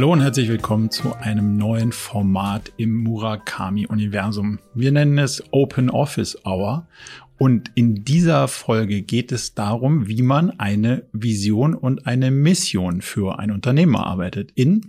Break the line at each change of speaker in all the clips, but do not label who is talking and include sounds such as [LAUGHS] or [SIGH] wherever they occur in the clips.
Hallo und herzlich willkommen zu einem neuen Format im Murakami-Universum. Wir nennen es Open Office Hour und in dieser Folge geht es darum, wie man eine Vision und eine Mission für ein Unternehmen erarbeitet. In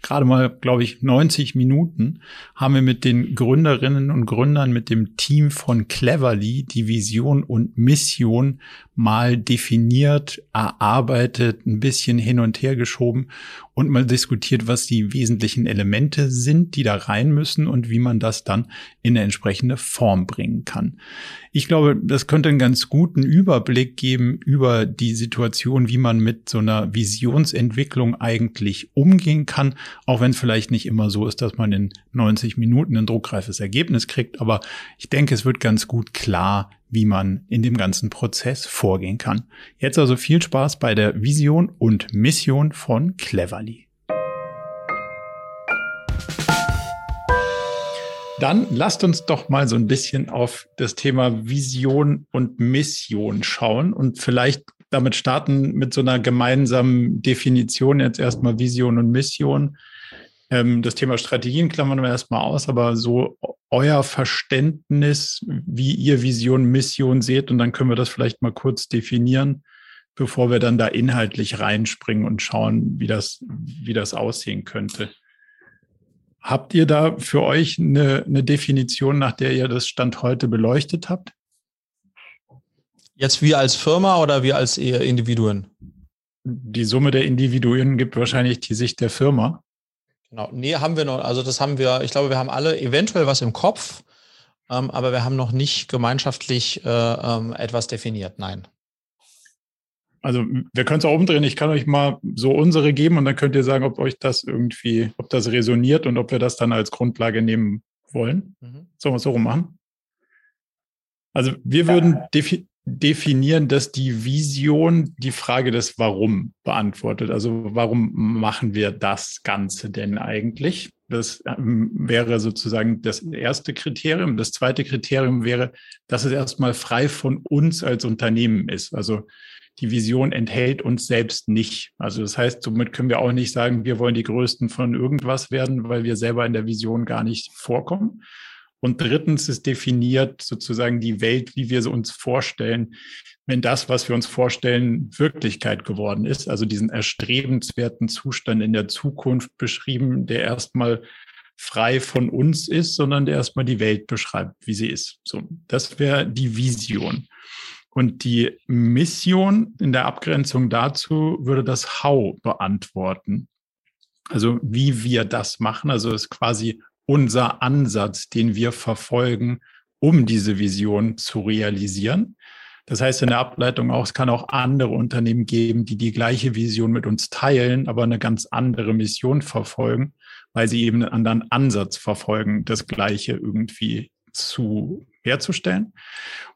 gerade mal, glaube ich, 90 Minuten haben wir mit den Gründerinnen und Gründern, mit dem Team von Cleverly die Vision und Mission mal definiert, erarbeitet, ein bisschen hin und her geschoben und mal diskutiert, was die wesentlichen Elemente sind, die da rein müssen und wie man das dann in eine entsprechende Form bringen kann. Ich glaube, das könnte einen ganz guten Überblick geben über die Situation, wie man mit so einer Visionsentwicklung eigentlich umgehen kann, auch wenn es vielleicht nicht immer so ist, dass man in 90 Minuten ein druckreifes Ergebnis kriegt. Aber ich denke, es wird ganz gut klar, wie man in dem ganzen Prozess vorgehen kann. Jetzt also viel Spaß bei der Vision und Mission von Cleverly. Dann lasst uns doch mal so ein bisschen auf das Thema Vision und Mission schauen und vielleicht damit starten mit so einer gemeinsamen Definition jetzt erstmal Vision und Mission. Ähm, das Thema Strategien klammern wir erstmal aus, aber so euer Verständnis, wie ihr Vision, Mission seht, und dann können wir das vielleicht mal kurz definieren, bevor wir dann da inhaltlich reinspringen und schauen, wie das, wie das aussehen könnte. Habt ihr da für euch eine, eine Definition, nach der ihr das Stand heute beleuchtet habt?
Jetzt wir als Firma oder wir als Individuen?
Die Summe der Individuen gibt wahrscheinlich die Sicht der Firma.
Genau. Nee, haben wir noch. Also das haben wir, ich glaube, wir haben alle eventuell was im Kopf, ähm, aber wir haben noch nicht gemeinschaftlich äh, ähm, etwas definiert. Nein.
Also wir können es auch umdrehen. Ich kann euch mal so unsere geben und dann könnt ihr sagen, ob euch das irgendwie, ob das resoniert und ob wir das dann als Grundlage nehmen wollen. Mhm. Sollen wir es so rum machen? Also wir würden defi definieren, dass die Vision die Frage des Warum beantwortet. Also warum machen wir das Ganze denn eigentlich? Das ähm, wäre sozusagen das erste Kriterium. Das zweite Kriterium wäre, dass es erstmal frei von uns als Unternehmen ist. Also die Vision enthält uns selbst nicht. Also das heißt, somit können wir auch nicht sagen, wir wollen die Größten von irgendwas werden, weil wir selber in der Vision gar nicht vorkommen, und drittens ist definiert sozusagen die Welt, wie wir sie uns vorstellen, wenn das, was wir uns vorstellen, Wirklichkeit geworden ist. Also diesen erstrebenswerten Zustand in der Zukunft beschrieben, der erstmal frei von uns ist, sondern der erstmal die Welt beschreibt, wie sie ist. So, das wäre die Vision. Und die Mission in der Abgrenzung dazu würde das How beantworten. Also wie wir das machen. Also es quasi unser Ansatz, den wir verfolgen, um diese Vision zu realisieren. Das heißt in der Ableitung auch, es kann auch andere Unternehmen geben, die die gleiche Vision mit uns teilen, aber eine ganz andere Mission verfolgen, weil sie eben einen anderen Ansatz verfolgen, das Gleiche irgendwie zu herzustellen.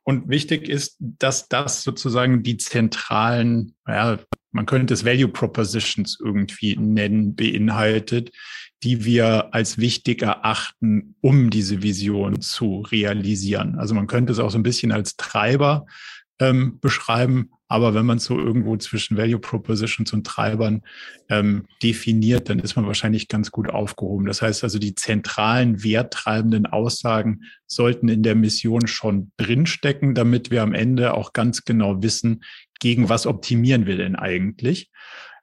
Und wichtig ist, dass das sozusagen die zentralen, ja, man könnte es Value Propositions irgendwie nennen, beinhaltet, die wir als wichtig erachten, um diese Vision zu realisieren. Also man könnte es auch so ein bisschen als Treiber ähm, beschreiben, aber wenn man es so irgendwo zwischen Value Propositions und Treibern ähm, definiert, dann ist man wahrscheinlich ganz gut aufgehoben. Das heißt also, die zentralen werttreibenden Aussagen sollten in der Mission schon drinstecken, damit wir am Ende auch ganz genau wissen, gegen was optimieren wir denn eigentlich.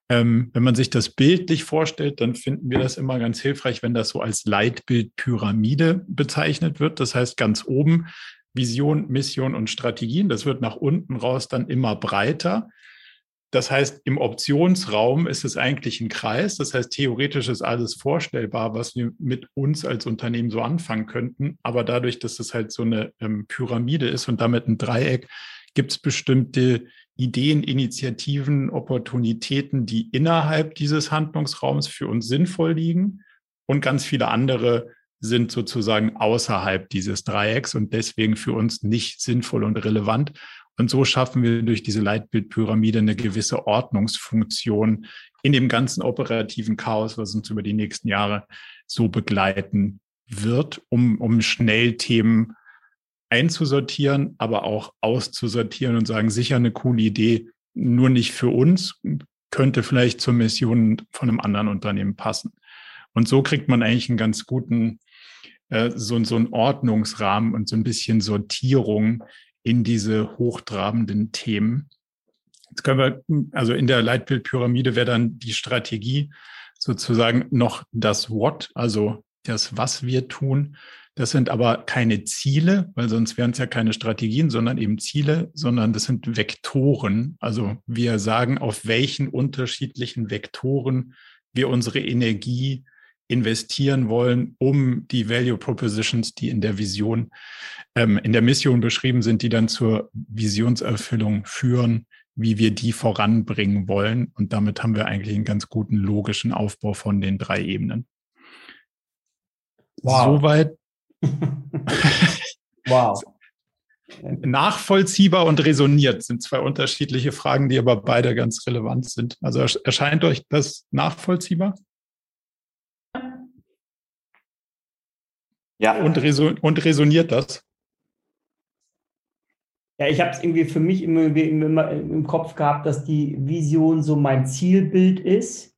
Ähm, wenn man sich das bildlich vorstellt, dann finden wir das immer ganz hilfreich, wenn das so als Leitbildpyramide bezeichnet wird. Das heißt, ganz oben Vision, Mission und Strategien. Das wird nach unten raus dann immer breiter. Das heißt, im Optionsraum ist es eigentlich ein Kreis. Das heißt, theoretisch ist alles vorstellbar, was wir mit uns als Unternehmen so anfangen könnten. Aber dadurch, dass es halt so eine ähm, Pyramide ist und damit ein Dreieck, gibt es bestimmte Ideen, Initiativen, Opportunitäten, die innerhalb dieses Handlungsraums für uns sinnvoll liegen und ganz viele andere sind sozusagen außerhalb dieses Dreiecks und deswegen für uns nicht sinnvoll und relevant. Und so schaffen wir durch diese Leitbildpyramide eine gewisse Ordnungsfunktion in dem ganzen operativen Chaos, was uns über die nächsten Jahre so begleiten wird, um, um schnell Themen einzusortieren, aber auch auszusortieren und sagen, sicher eine coole Idee, nur nicht für uns, könnte vielleicht zur Mission von einem anderen Unternehmen passen. Und so kriegt man eigentlich einen ganz guten, äh, so, so einen Ordnungsrahmen und so ein bisschen Sortierung in diese hochtrabenden Themen. Jetzt können wir, also in der Leitbildpyramide wäre dann die Strategie sozusagen noch das What, also das, was wir tun. Das sind aber keine Ziele, weil sonst wären es ja keine Strategien, sondern eben Ziele, sondern das sind Vektoren. Also wir sagen, auf welchen unterschiedlichen Vektoren wir unsere Energie investieren wollen, um die Value Propositions, die in der Vision, ähm, in der Mission beschrieben sind, die dann zur Visionserfüllung führen, wie wir die voranbringen wollen. Und damit haben wir eigentlich einen ganz guten logischen Aufbau von den drei Ebenen. Wow. Soweit [LAUGHS] wow. Nachvollziehbar und resoniert sind zwei unterschiedliche Fragen, die aber beide ganz relevant sind. Also erscheint euch das nachvollziehbar? Ja. Und, reson und resoniert das?
Ja, ich habe es irgendwie für mich immer, immer im Kopf gehabt, dass die Vision so mein Zielbild ist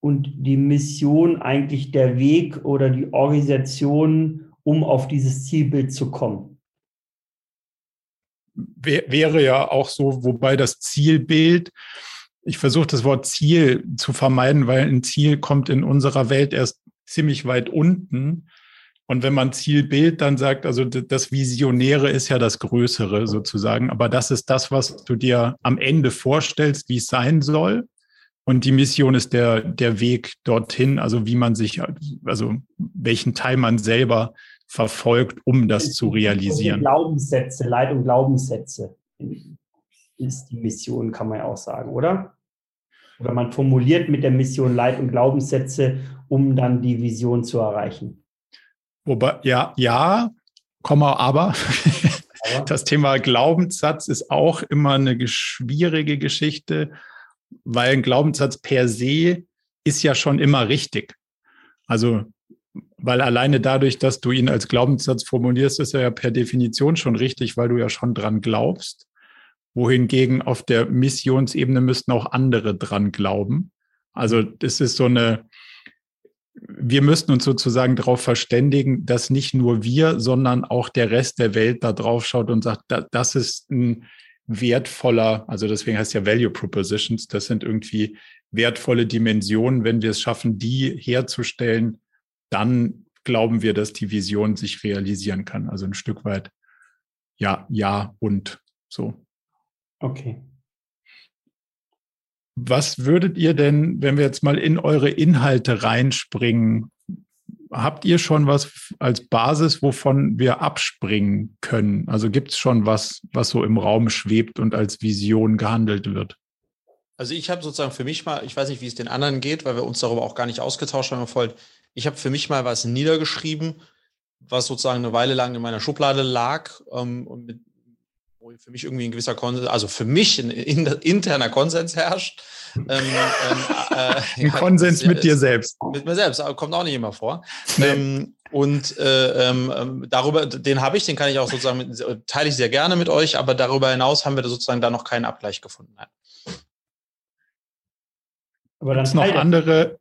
und die Mission eigentlich der Weg oder die Organisation, um auf dieses Zielbild zu kommen.
Wäre ja auch so, wobei das Zielbild, ich versuche das Wort Ziel zu vermeiden, weil ein Ziel kommt in unserer Welt erst ziemlich weit unten. Und wenn man Zielbild dann sagt, also das Visionäre ist ja das Größere sozusagen, aber das ist das, was du dir am Ende vorstellst, wie es sein soll. Und die Mission ist der, der Weg dorthin, also wie man sich, also welchen Teil man selber verfolgt, um das zu realisieren.
Glaubenssätze, Leid und Glaubenssätze ist die Mission, kann man ja auch sagen, oder? Oder man formuliert mit der Mission Leid und Glaubenssätze, um dann die Vision zu erreichen.
Wobei, ja, ja, Komma, aber. aber. [LAUGHS] Das Thema Glaubenssatz ist auch immer eine schwierige Geschichte weil ein Glaubenssatz per se ist ja schon immer richtig. Also, weil alleine dadurch, dass du ihn als Glaubenssatz formulierst, ist er ja per Definition schon richtig, weil du ja schon dran glaubst. Wohingegen auf der Missionsebene müssten auch andere dran glauben. Also, das ist so eine, wir müssten uns sozusagen darauf verständigen, dass nicht nur wir, sondern auch der Rest der Welt da drauf schaut und sagt, das ist ein wertvoller, also deswegen heißt ja Value Propositions, das sind irgendwie wertvolle Dimensionen. Wenn wir es schaffen, die herzustellen, dann glauben wir, dass die Vision sich realisieren kann. Also ein Stück weit ja, ja und so.
Okay.
Was würdet ihr denn, wenn wir jetzt mal in eure Inhalte reinspringen, habt ihr schon was als Basis, wovon wir abspringen können? Also gibt es schon was, was so im Raum schwebt und als Vision gehandelt wird?
Also ich habe sozusagen für mich mal, ich weiß nicht, wie es den anderen geht, weil wir uns darüber auch gar nicht ausgetauscht haben. Voll. Ich habe für mich mal was niedergeschrieben, was sozusagen eine Weile lang in meiner Schublade lag ähm, und mit, wo für mich irgendwie ein gewisser Konsens, also für mich ein, ein interner Konsens herrscht. Ähm, ähm,
äh, [LAUGHS] ein ja, Konsens mit dir selbst.
Mit mir selbst, kommt auch nicht immer vor. Nee. Ähm, und äh, ähm, ähm, darüber, den habe ich, den kann ich auch sozusagen, mit, teile ich sehr gerne mit euch, aber darüber hinaus haben wir sozusagen da noch keinen Abgleich gefunden. Nein.
Aber dann noch andere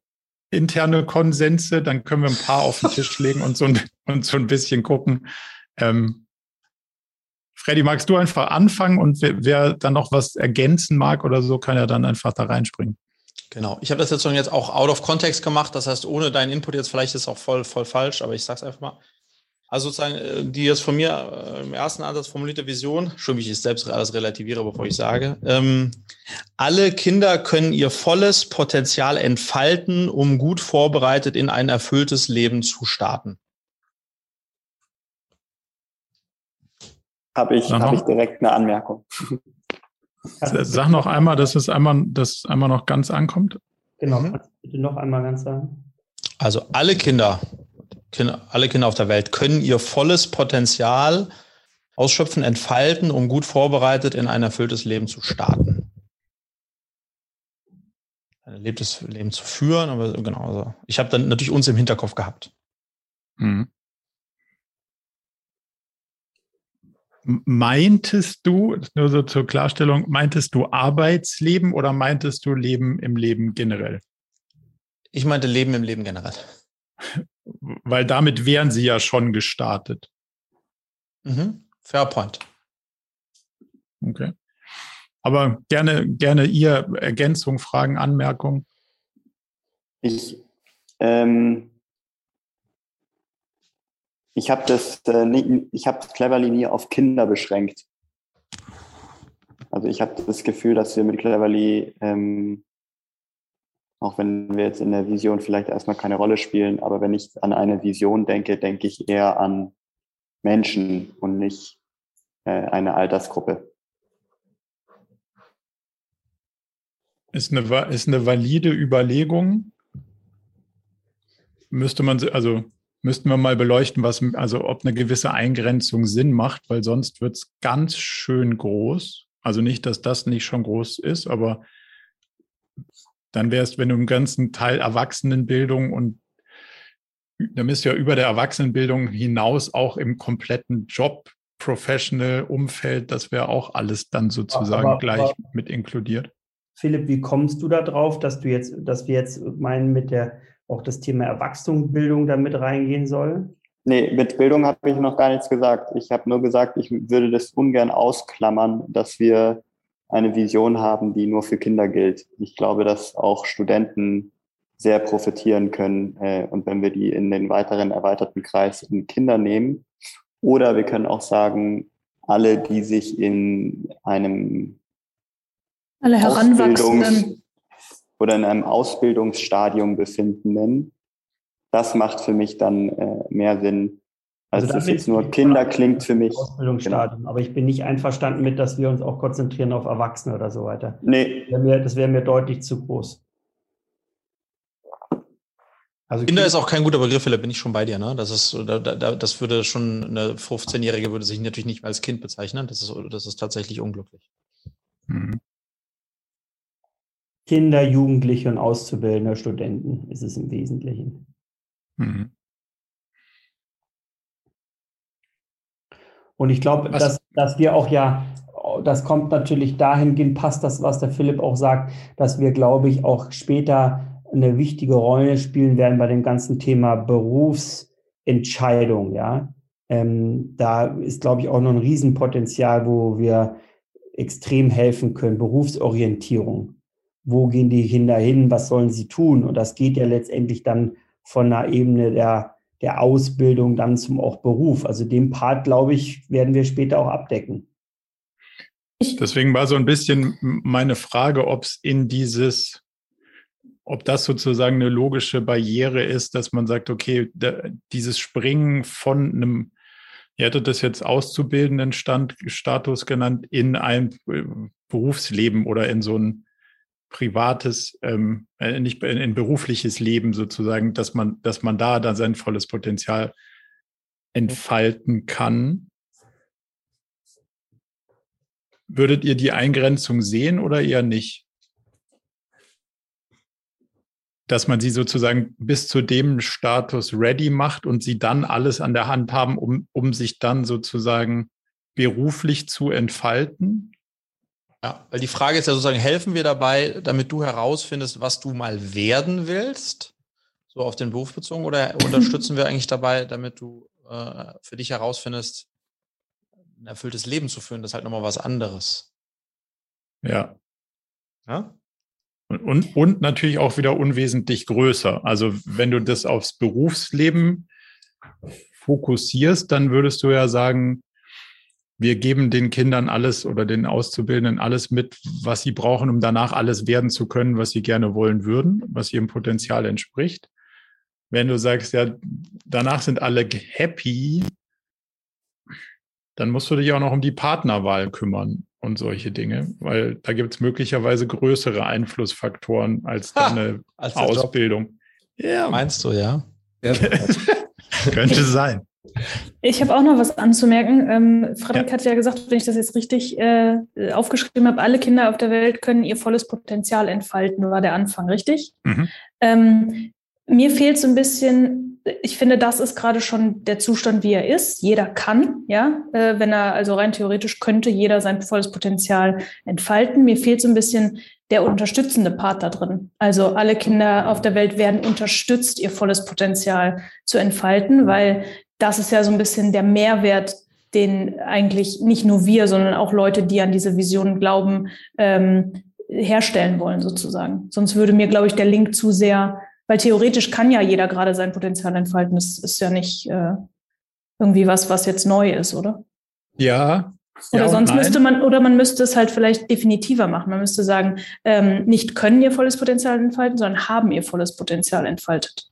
interne Konsense, dann können wir ein paar auf den Tisch legen und so ein, und so ein bisschen gucken. Ähm, Freddy, magst du einfach anfangen und wer, wer, dann noch was ergänzen mag oder so, kann ja dann einfach da reinspringen.
Genau. Ich habe das jetzt jetzt auch out of context gemacht. Das heißt, ohne deinen Input jetzt vielleicht ist auch voll, voll falsch, aber ich sage es einfach mal. Also sozusagen, äh, die jetzt von mir äh, im ersten Ansatz formulierte Vision, schon wie ich es selbst alles relativiere, bevor ich sage, ähm, alle Kinder können ihr volles Potenzial entfalten, um gut vorbereitet in ein erfülltes Leben zu starten.
habe ich, hab ich direkt eine Anmerkung.
Sag noch einmal, dass es einmal, dass einmal noch ganz ankommt.
Genau, mhm. bitte noch einmal ganz sagen.
Also alle Kinder, Kinder, alle Kinder auf der Welt können ihr volles Potenzial ausschöpfen, entfalten, um gut vorbereitet in ein erfülltes Leben zu starten. Ein erlebtes Leben zu führen, aber genau, also ich habe dann natürlich uns im Hinterkopf gehabt. Mhm.
Meintest du, nur so zur Klarstellung, meintest du Arbeitsleben oder meintest du Leben im Leben generell?
Ich meinte Leben im Leben generell. [LAUGHS]
Weil damit wären sie ja schon gestartet.
Mhm. Fair point.
Okay. Aber gerne, gerne ihr Ergänzung, Fragen, Anmerkungen.
Ich, ähm, ich habe das, äh, ich habe Cleverly nie auf Kinder beschränkt. Also ich habe das Gefühl, dass wir mit Cleverly, ähm, auch wenn wir jetzt in der Vision vielleicht erstmal keine Rolle spielen, aber wenn ich an eine Vision denke, denke ich eher an Menschen und nicht äh, eine Altersgruppe.
Ist eine, ist eine valide Überlegung. Müsste man, also müssten wir mal beleuchten, was, also ob eine gewisse Eingrenzung Sinn macht, weil sonst wird es ganz schön groß. Also nicht, dass das nicht schon groß ist, aber dann wäre es, wenn du im ganzen Teil Erwachsenenbildung und da bist du ja über der Erwachsenenbildung hinaus auch im kompletten Job, Professional Umfeld, das wäre auch alles dann sozusagen aber, gleich aber, mit inkludiert.
Philipp, wie kommst du da drauf, dass du jetzt, dass wir jetzt meinen, mit der auch das Thema Erwachsenenbildung da mit reingehen soll?
Nee, mit Bildung habe ich noch gar nichts gesagt. Ich habe nur gesagt, ich würde das ungern ausklammern, dass wir eine Vision haben, die nur für Kinder gilt. Ich glaube, dass auch Studenten sehr profitieren können. Äh, und wenn wir die in den weiteren erweiterten Kreis in Kinder nehmen, oder wir können auch sagen, alle, die sich in einem
alle Heranwachsenden
oder in einem Ausbildungsstadium befindenden, das macht für mich dann äh, mehr Sinn. Also, also das jetzt nur Kinder klingt für mich.
Ausbildungsstadium. Genau. Aber ich bin nicht einverstanden mit, dass wir uns auch konzentrieren auf Erwachsene oder so weiter.
Nee.
Das wäre mir, das wär mir deutlich zu groß.
Also Kinder ist auch kein guter Begriff, da bin ich schon bei dir. Ne? Das, ist, da, da, das würde schon, eine 15-Jährige würde sich natürlich nicht mehr als Kind bezeichnen. Das ist, das ist tatsächlich unglücklich. Mhm.
Kinder, Jugendliche und Auszubildende, Studenten ist es im Wesentlichen. Mhm. Und ich glaube, dass, dass wir auch ja, das kommt natürlich dahingehend, passt das, was der Philipp auch sagt, dass wir, glaube ich, auch später eine wichtige Rolle spielen werden bei dem ganzen Thema Berufsentscheidung, ja. Ähm, da ist, glaube ich, auch noch ein Riesenpotenzial, wo wir extrem helfen können. Berufsorientierung wo gehen die Kinder hin, was sollen sie tun? Und das geht ja letztendlich dann von der Ebene der, der Ausbildung dann zum auch Beruf. Also den Part, glaube ich, werden wir später auch abdecken.
Deswegen war so ein bisschen meine Frage, ob es in dieses, ob das sozusagen eine logische Barriere ist, dass man sagt, okay, da, dieses Springen von einem, ihr hättet das jetzt auszubildenden Stand, Status genannt, in ein äh, Berufsleben oder in so ein privates, ähm, äh, nicht in, in, berufliches Leben sozusagen, dass man, dass man da dann sein volles Potenzial entfalten kann. Würdet ihr die Eingrenzung sehen oder eher nicht? Dass man sie sozusagen bis zu dem Status ready macht und sie dann alles an der Hand haben, um, um sich dann sozusagen beruflich zu entfalten?
Ja, weil die Frage ist ja sozusagen, helfen wir dabei, damit du herausfindest, was du mal werden willst, so auf den Beruf bezogen, oder [LAUGHS] unterstützen wir eigentlich dabei, damit du äh, für dich herausfindest, ein erfülltes Leben zu führen, das ist halt nochmal was anderes.
Ja. Ja? Und, und, und natürlich auch wieder unwesentlich größer. Also wenn du das aufs Berufsleben fokussierst, dann würdest du ja sagen, wir geben den Kindern alles oder den Auszubildenden alles mit, was sie brauchen, um danach alles werden zu können, was sie gerne wollen würden, was ihrem Potenzial entspricht. Wenn du sagst, ja, danach sind alle happy, dann musst du dich auch noch um die Partnerwahl kümmern und solche Dinge, weil da gibt es möglicherweise größere Einflussfaktoren als deine als Ausbildung.
Ja. Meinst du, ja? ja. [LAUGHS]
Könnte sein.
Ich habe auch noch was anzumerken. Ähm, Frederik ja. hat ja gesagt, wenn ich das jetzt richtig äh, aufgeschrieben habe, alle Kinder auf der Welt können ihr volles Potenzial entfalten, war der Anfang, richtig? Mhm. Ähm, mir fehlt so ein bisschen ich finde, das ist gerade schon der Zustand, wie er ist. Jeder kann, ja, äh, wenn er, also rein theoretisch könnte jeder sein volles Potenzial entfalten. Mir fehlt so ein bisschen der unterstützende Part da drin. Also alle Kinder auf der Welt werden unterstützt, ihr volles Potenzial zu entfalten, weil das ist ja so ein bisschen der Mehrwert, den eigentlich nicht nur wir, sondern auch Leute, die an diese Vision glauben, ähm, herstellen wollen sozusagen. Sonst würde mir, glaube ich, der Link zu sehr, weil theoretisch kann ja jeder gerade sein Potenzial entfalten. Das ist ja nicht äh, irgendwie was, was jetzt neu ist, oder?
Ja,
oder
ja
sonst müsste man, oder man müsste es halt vielleicht definitiver machen. Man müsste sagen, ähm, nicht können ihr volles Potenzial entfalten, sondern haben ihr volles Potenzial entfaltet.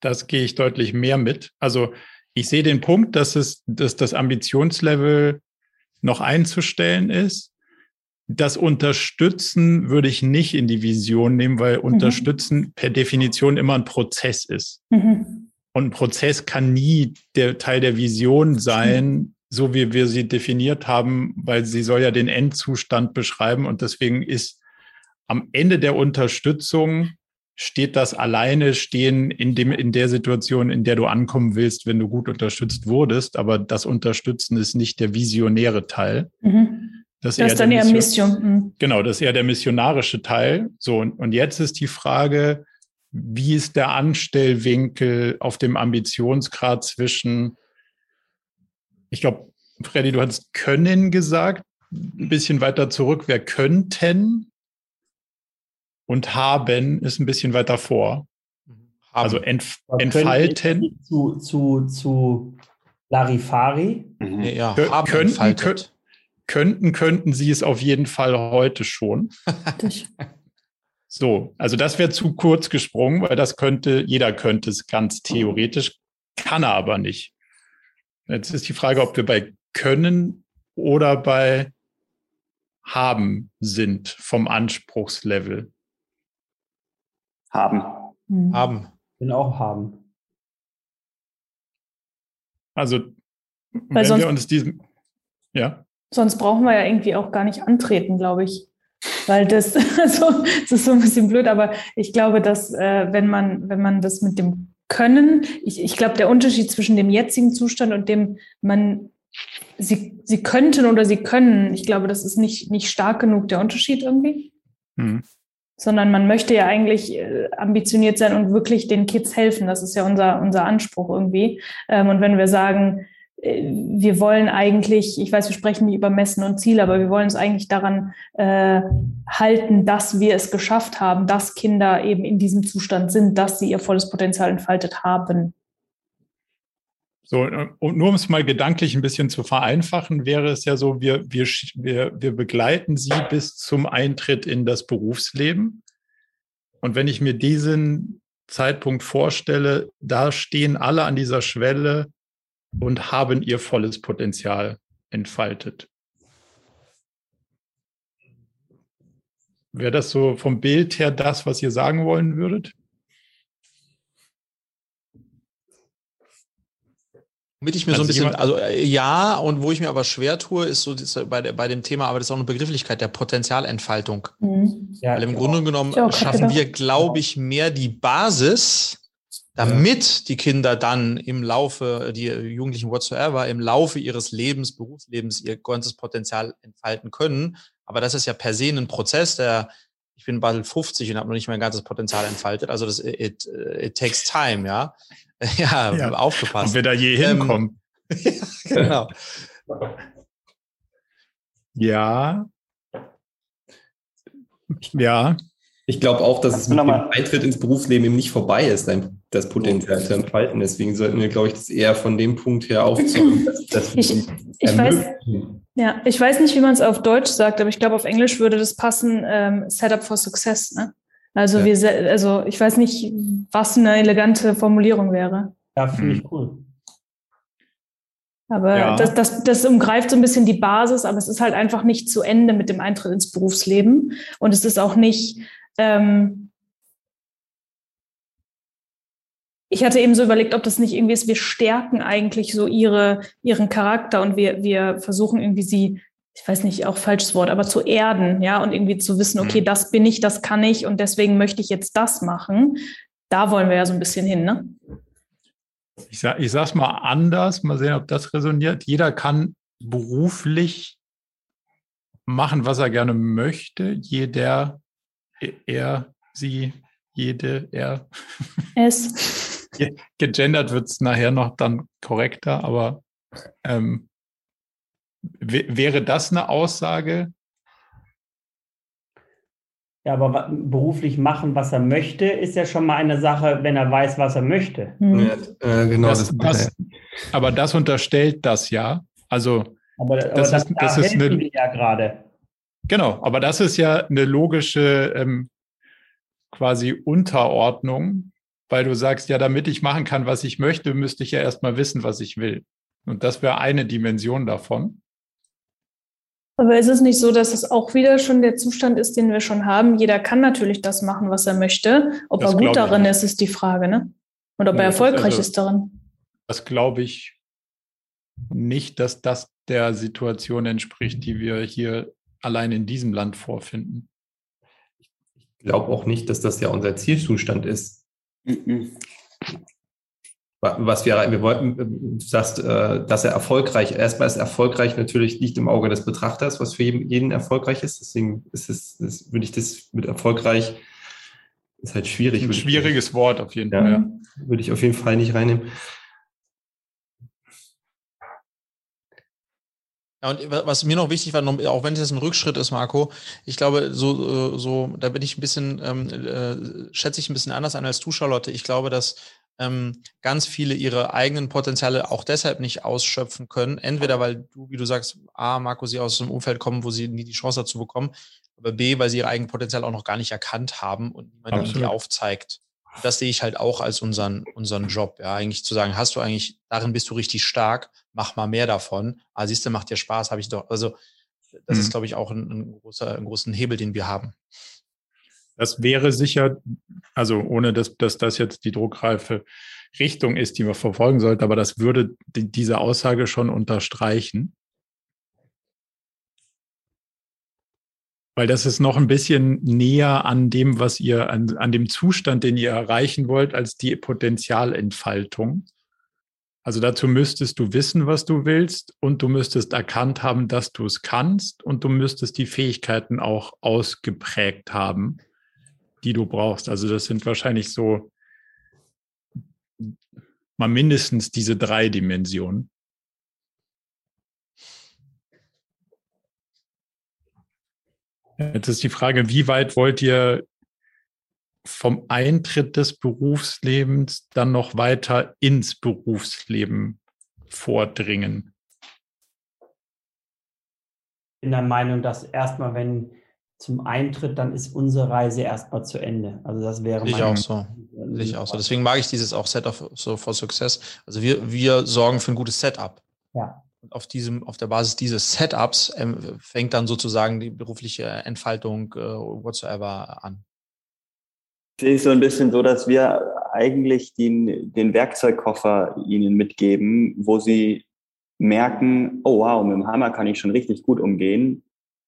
Das gehe ich deutlich mehr mit. Also ich sehe den Punkt, dass es, dass das Ambitionslevel noch einzustellen ist. Das Unterstützen würde ich nicht in die Vision nehmen, weil mhm. Unterstützen per Definition immer ein Prozess ist. Mhm. Und ein Prozess kann nie der Teil der Vision sein, so wie wir sie definiert haben, weil sie soll ja den Endzustand beschreiben und deswegen ist am Ende der Unterstützung steht das alleine stehen in dem, in der Situation, in der du ankommen willst, wenn du gut unterstützt wurdest. Aber das Unterstützen ist nicht der visionäre Teil.
Mhm. Das, das ist dann eher Mission. Mhm.
Genau, das ist eher der missionarische Teil. So, und, und jetzt ist die Frage, wie ist der Anstellwinkel auf dem Ambitionsgrad zwischen ich glaube, Freddy, du hast können gesagt. Ein bisschen weiter zurück wäre könnten. Und haben ist ein bisschen weiter vor. Haben. Also entf entfalten.
Zu, zu, zu Larifari.
Mhm. Ja, haben könnten, könnt, könnten, könnten sie es auf jeden Fall heute schon. [LAUGHS] so, also das wäre zu kurz gesprungen, weil das könnte, jeder könnte es ganz theoretisch, kann er aber nicht. Jetzt ist die Frage, ob wir bei können oder bei haben sind vom Anspruchslevel.
Haben.
Mhm. Haben. Bin auch haben.
Also, Weil wenn sonst, wir uns diesem, ja.
Sonst brauchen wir ja irgendwie auch gar nicht antreten, glaube ich. Weil das, [LAUGHS] also, das ist so ein bisschen blöd, aber ich glaube, dass äh, wenn man, wenn man das mit dem können. Ich, ich glaube, der Unterschied zwischen dem jetzigen Zustand und dem man sie, sie könnten oder sie können, ich glaube, das ist nicht, nicht stark genug der Unterschied irgendwie. Mhm. Sondern man möchte ja eigentlich äh, ambitioniert sein und wirklich den Kids helfen. Das ist ja unser, unser Anspruch irgendwie. Ähm, und wenn wir sagen, äh, wir wollen eigentlich, ich weiß, wir sprechen nicht über Messen und Ziele, aber wir wollen uns eigentlich daran äh, halten, dass wir es geschafft haben, dass Kinder eben in diesem Zustand sind, dass sie ihr volles Potenzial entfaltet haben.
So, und nur um es mal gedanklich ein bisschen zu vereinfachen, wäre es ja so, wir, wir, wir, wir begleiten sie bis zum Eintritt in das Berufsleben. Und wenn ich mir diesen Zeitpunkt vorstelle, da stehen alle an dieser Schwelle, und haben ihr volles Potenzial entfaltet. Wäre das so vom Bild her das, was ihr sagen wollen würdet?
Womit ich mir also so ein bisschen, also äh, ja, und wo ich mir aber schwer tue, ist so ist bei, bei dem Thema, aber das ist auch eine Begrifflichkeit der Potenzialentfaltung. Mhm. Ja, Weil im Grunde auch. genommen schaffen wir, glaube ich, mehr die Basis, damit die Kinder dann im Laufe, die Jugendlichen whatsoever, im Laufe ihres Lebens, Berufslebens ihr ganzes Potenzial entfalten können. Aber das ist ja per se ein Prozess, der, ich bin bald 50 und habe noch nicht mein ganzes Potenzial entfaltet. Also das, it, it takes time, ja. [LAUGHS] ja, ja, aufgepasst.
Ob wir da je ähm, hinkommen. [LAUGHS]
ja, genau.
Ja. Ja.
Ich glaube auch, dass es mit dem Eintritt ins Berufsleben eben nicht vorbei ist, das Potenzial zu entfalten. Deswegen sollten wir, glaube ich, das eher von dem Punkt her [LAUGHS] dass
ich, ich weiß, ja, ich weiß nicht, wie man es auf Deutsch sagt, aber ich glaube, auf Englisch würde das passen, ähm, Setup for Success. Ne? Also, ja. wir, also ich weiß nicht, was eine elegante Formulierung wäre.
Ja, finde ich cool.
Aber ja. das, das, das umgreift so ein bisschen die Basis, aber es ist halt einfach nicht zu Ende mit dem Eintritt ins Berufsleben. Und es ist auch nicht, ähm, ich hatte eben so überlegt, ob das nicht irgendwie ist, wir stärken eigentlich so ihre, ihren Charakter und wir, wir versuchen irgendwie sie, ich weiß nicht, auch falsches Wort, aber zu erden, ja, und irgendwie zu wissen, okay, mhm. das bin ich, das kann ich und deswegen möchte ich jetzt das machen. Da wollen wir ja so ein bisschen hin, ne?
Ich, sag, ich sag's mal anders, mal sehen, ob das resoniert. Jeder kann beruflich machen, was er gerne möchte. Jeder, er, sie, jede, er. [LAUGHS]
Es.
Gegendert wird es nachher noch dann korrekter, aber ähm, wäre das eine Aussage?
Ja, aber beruflich machen, was er möchte, ist ja schon mal eine Sache, wenn er weiß, was er möchte.
Hm. Ja, äh, genau. Das, das, aber das unterstellt das ja. Also
aber, aber das, das, ist, das ist eine, ja gerade.
Genau, aber das ist ja eine logische ähm, quasi Unterordnung, weil du sagst, ja, damit ich machen kann, was ich möchte, müsste ich ja erstmal wissen, was ich will. Und das wäre eine Dimension davon.
Aber ist es nicht so, dass es auch wieder schon der Zustand ist, den wir schon haben? Jeder kann natürlich das machen, was er möchte. Ob das er gut darin ist, ist die Frage, ne? Und ob nee, er erfolgreich also, ist darin.
Das glaube ich nicht, dass das der Situation entspricht, die wir hier allein in diesem Land vorfinden.
Ich glaube auch nicht, dass das ja unser Zielzustand ist. Was wir, wir wollten, du sagst, äh, dass er erfolgreich, erstmal ist erfolgreich natürlich nicht im Auge des Betrachters, was für jeden erfolgreich ist. Deswegen ist es, das, würde ich das mit erfolgreich, ist halt schwierig.
Ein schwieriges ich, Wort auf jeden
ja,
Fall.
Ja. Würde ich auf jeden Fall nicht reinnehmen.
Ja, und was mir noch wichtig war, auch wenn es jetzt ein Rückschritt ist, Marco, ich glaube, so, so, da bin ich ein bisschen, ähm, äh, schätze ich ein bisschen anders an als du, Charlotte. Ich glaube, dass ähm, ganz viele ihre eigenen Potenziale auch deshalb nicht ausschöpfen können. Entweder weil du, wie du sagst, A, Marco, sie aus einem Umfeld kommen, wo sie nie die Chance dazu bekommen, aber B, weil sie ihr eigenes Potenzial auch noch gar nicht erkannt haben und niemand ihnen aufzeigt. Das sehe ich halt auch als unseren, unseren Job, ja, eigentlich zu sagen, hast du eigentlich, darin bist du richtig stark, mach mal mehr davon. Ah, siehst du, macht dir Spaß, habe ich doch, also das mhm. ist, glaube ich, auch ein, ein großer, einen großen Hebel, den wir haben.
Das wäre sicher, also ohne dass, dass das jetzt die druckreife Richtung ist, die man verfolgen sollte, aber das würde die, diese Aussage schon unterstreichen. Weil das ist noch ein bisschen näher an dem, was ihr, an, an dem Zustand, den ihr erreichen wollt, als die Potenzialentfaltung. Also dazu müsstest du wissen, was du willst und du müsstest erkannt haben, dass du es kannst und du müsstest die Fähigkeiten auch ausgeprägt haben die du brauchst. Also das sind wahrscheinlich so mal mindestens diese drei Dimensionen. Jetzt ist die Frage, wie weit wollt ihr vom Eintritt des Berufslebens dann noch weiter ins Berufsleben vordringen?
Ich bin der Meinung, dass erstmal, wenn zum Eintritt, dann ist unsere Reise erstmal zu Ende. Also das wäre
ich auch so. Ich auch so. Deswegen mag ich dieses auch Set of so for Success. Also wir, wir sorgen für ein gutes Setup.
Ja.
Und auf diesem, auf der Basis dieses Setups ähm, fängt dann sozusagen die berufliche Entfaltung äh, whatsoever an.
Ich sehe so ein bisschen so, dass wir eigentlich den, den Werkzeugkoffer ihnen mitgeben, wo sie merken, oh wow, mit dem Hammer kann ich schon richtig gut umgehen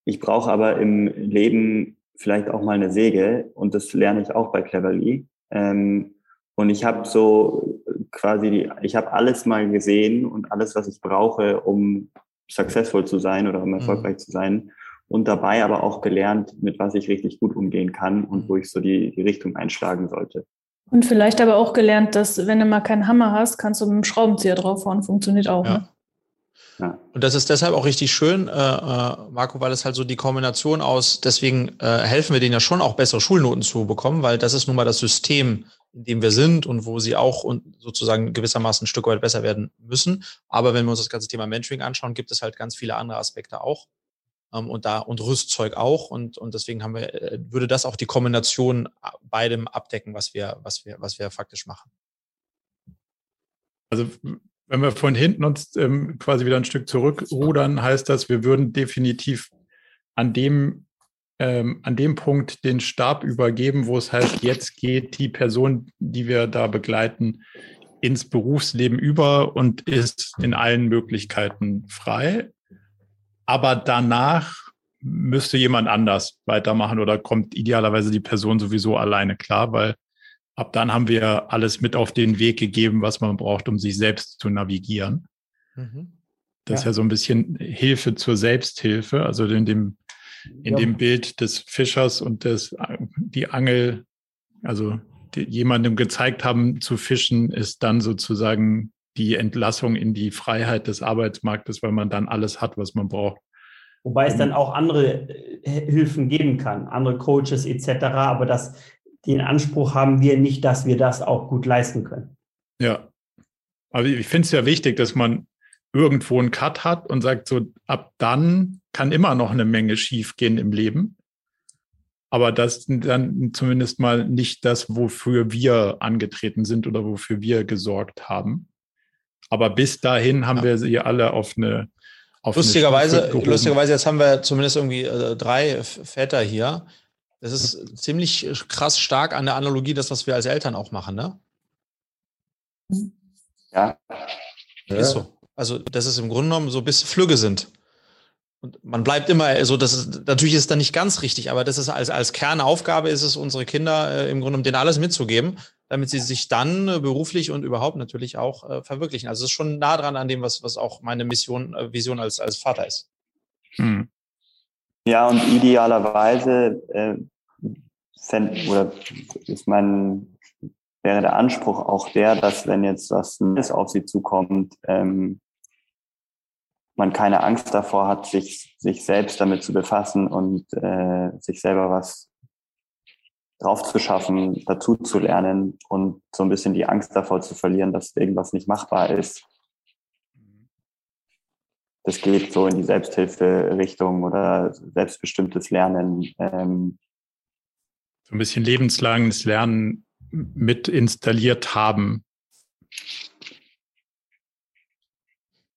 ich brauche aber im Leben vielleicht auch mal eine Säge und das lerne ich auch bei Cleverly. Ähm, und ich habe so quasi, die, ich habe alles mal gesehen und alles, was ich brauche, um successful zu sein oder um mhm. erfolgreich mhm. zu sein. Und dabei aber auch gelernt, mit was ich richtig gut umgehen kann und wo ich so die, die Richtung einschlagen sollte.
Und vielleicht aber auch gelernt, dass wenn du mal keinen Hammer hast, kannst du mit dem Schraubenzieher draufhauen. Funktioniert auch. Ja. Ne?
Ja. Und das ist deshalb auch richtig schön, äh, äh, Marco, weil es halt so die Kombination aus, deswegen äh, helfen wir denen ja schon auch bessere Schulnoten zu bekommen, weil das ist nun mal das System, in dem wir sind und wo sie auch und sozusagen gewissermaßen ein Stück weit besser werden müssen. Aber wenn wir uns das ganze Thema Mentoring anschauen, gibt es halt ganz viele andere Aspekte auch. Ähm, und da und Rüstzeug auch. Und, und deswegen haben wir, äh, würde das auch die Kombination beidem abdecken, was wir, was wir, was wir faktisch machen.
Also wenn wir von hinten uns ähm, quasi wieder ein Stück zurückrudern, heißt das, wir würden definitiv an dem, ähm, an dem Punkt den Stab übergeben, wo es heißt, jetzt geht die Person, die wir da begleiten, ins Berufsleben über und ist in allen Möglichkeiten frei. Aber danach müsste jemand anders weitermachen oder kommt idealerweise die Person sowieso alleine klar, weil ab dann haben wir alles mit auf den Weg gegeben, was man braucht, um sich selbst zu navigieren. Mhm. Das ja. ist ja so ein bisschen Hilfe zur Selbsthilfe, also in dem, in ja. dem Bild des Fischers und des, die Angel, also die, jemandem gezeigt haben zu fischen, ist dann sozusagen die Entlassung in die Freiheit des Arbeitsmarktes, weil man dann alles hat, was man braucht.
Wobei es dann auch andere äh, Hilfen geben kann, andere Coaches etc. Aber das, den Anspruch haben wir nicht, dass wir das auch gut leisten können.
Ja. Aber ich finde es ja wichtig, dass man irgendwo einen Cut hat und sagt, so ab dann kann immer noch eine Menge schiefgehen im Leben. Aber das dann zumindest mal nicht das, wofür wir angetreten sind oder wofür wir gesorgt haben. Aber bis dahin haben ja. wir sie alle auf eine
auf lustigerweise, lustigerweise, jetzt haben wir zumindest irgendwie äh, drei Väter hier. Das ist ziemlich krass stark an der Analogie, das, was wir als Eltern auch machen, ne?
Ja.
Ist so. Also, das ist im Grunde genommen so, bis Flügge sind. Und man bleibt immer, also das ist, natürlich ist dann nicht ganz richtig, aber das ist als, als Kernaufgabe ist es, unsere Kinder äh, im Grunde genommen denen alles mitzugeben, damit sie sich dann äh, beruflich und überhaupt natürlich auch äh, verwirklichen. Also es ist schon nah dran an dem, was, was auch meine Mission, äh, Vision als, als Vater ist. Hm.
Ja, und idealerweise äh, fänd, oder ist mein, wäre der Anspruch auch der, dass wenn jetzt was Neues auf sie zukommt, ähm, man keine Angst davor hat, sich, sich selbst damit zu befassen und äh, sich selber was drauf zu schaffen, dazu zu lernen und so ein bisschen die Angst davor zu verlieren, dass irgendwas nicht machbar ist das geht so in die Selbsthilferichtung oder selbstbestimmtes Lernen. Ähm.
So ein bisschen lebenslanges Lernen mit installiert haben.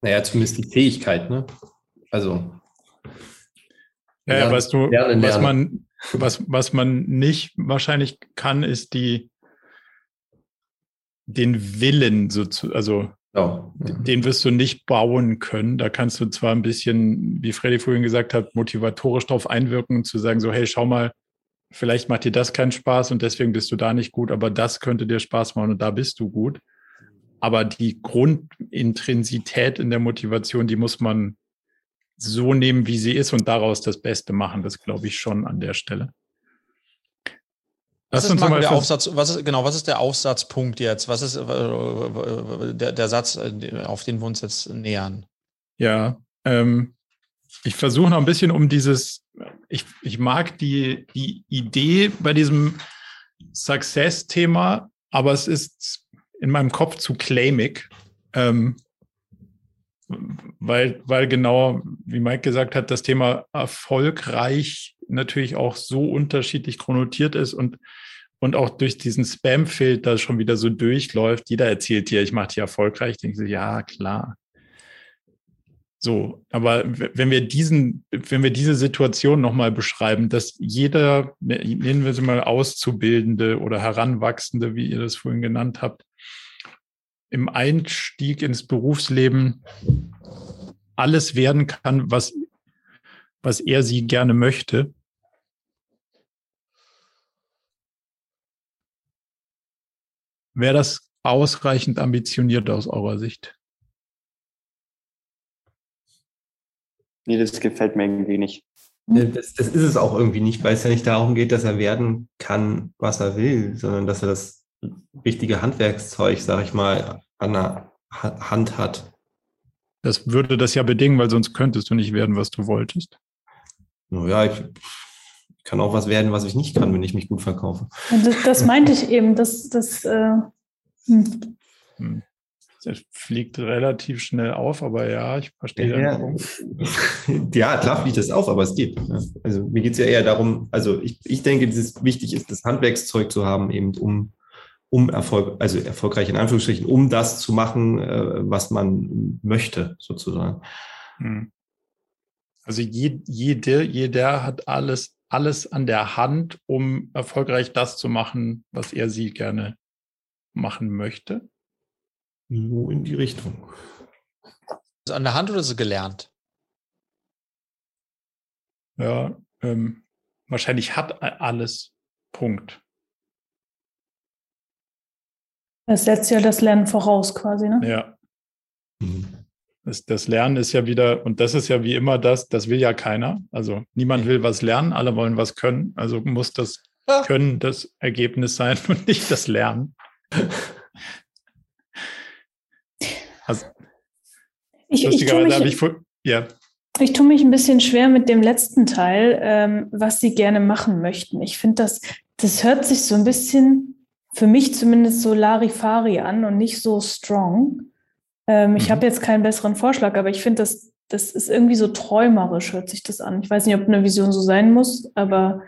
Naja, zumindest die Fähigkeit, ne? Also.
Ja, lernen, weißt du, lernen, was man, was, was man nicht wahrscheinlich kann, ist die, den Willen so zu, also ja. Den wirst du nicht bauen können. Da kannst du zwar ein bisschen, wie Freddy vorhin gesagt hat, motivatorisch darauf einwirken zu sagen, so, hey, schau mal, vielleicht macht dir das keinen Spaß und deswegen bist du da nicht gut, aber das könnte dir Spaß machen und da bist du gut. Aber die Grundintrinsität in der Motivation, die muss man so nehmen, wie sie ist und daraus das Beste machen. Das glaube ich schon an der Stelle.
Was ist, der Aufsatz, was ist, genau, was ist der Aufsatzpunkt jetzt? Was ist äh, der, der Satz, äh, auf den wir uns jetzt nähern?
Ja, ähm, ich versuche noch ein bisschen um dieses, ich, ich mag die, die Idee bei diesem Success-Thema, aber es ist in meinem Kopf zu claimig. Ähm, weil, weil genau, wie Mike gesagt hat, das Thema erfolgreich natürlich auch so unterschiedlich chronotiert ist und, und auch durch diesen Spam-Filter schon wieder so durchläuft. Jeder erzählt dir, ich mache dich erfolgreich. Ich denke so, ja, klar. So, aber wenn wir diesen, wenn wir diese Situation nochmal beschreiben, dass jeder, nennen wir sie mal Auszubildende oder Heranwachsende, wie ihr das vorhin genannt habt, im Einstieg ins Berufsleben alles werden kann, was, was er sie gerne möchte. Wäre das ausreichend ambitioniert aus eurer Sicht?
Nee, das gefällt mir irgendwie nicht.
Das, das, ist es auch irgendwie nicht, weil es ja nicht darum geht, dass er werden kann, was er will, sondern dass er das richtige Handwerkszeug, sag ich mal, an der Hand hat.
Das würde das ja bedingen, weil sonst könntest du nicht werden, was du wolltest.
Naja, ich kann auch was werden, was ich nicht kann, wenn ich mich gut verkaufe.
Das, das meinte ich eben, dass das. Äh, hm.
hm. Das fliegt relativ schnell auf, aber ja, ich verstehe
ja. [LAUGHS] Ja, klar fliegt es auf, aber es geht. Also mir geht es ja eher darum, also ich, ich denke, dass es wichtig ist, das Handwerkszeug zu haben, eben um, um Erfolg, also erfolgreich in Anführungsstrichen, um das zu machen, äh, was man möchte, sozusagen. Hm.
Also jede, jeder hat alles alles an der Hand, um erfolgreich das zu machen, was er sie gerne machen möchte?
So in die Richtung.
Ist an der Hand oder ist es gelernt?
Ja, ähm, wahrscheinlich hat alles Punkt.
Das setzt ja das Lernen voraus quasi, ne?
Ja. Mhm. Das, das, Lernen ist ja wieder, und das ist ja wie immer das, das will ja keiner. Also niemand will was lernen, alle wollen was können. Also muss das Können das Ergebnis sein [LAUGHS] und nicht das Lernen.
Also, ich, lustigerweise ich habe ich, ja. Ich tue mich ein bisschen schwer mit dem letzten Teil, ähm, was Sie gerne machen möchten. Ich finde, das, das hört sich so ein bisschen, für mich zumindest so Larifari an und nicht so strong. Ähm, mhm. Ich habe jetzt keinen besseren Vorschlag, aber ich finde, das, das ist irgendwie so träumerisch, hört sich das an. Ich weiß nicht, ob eine Vision so sein muss, aber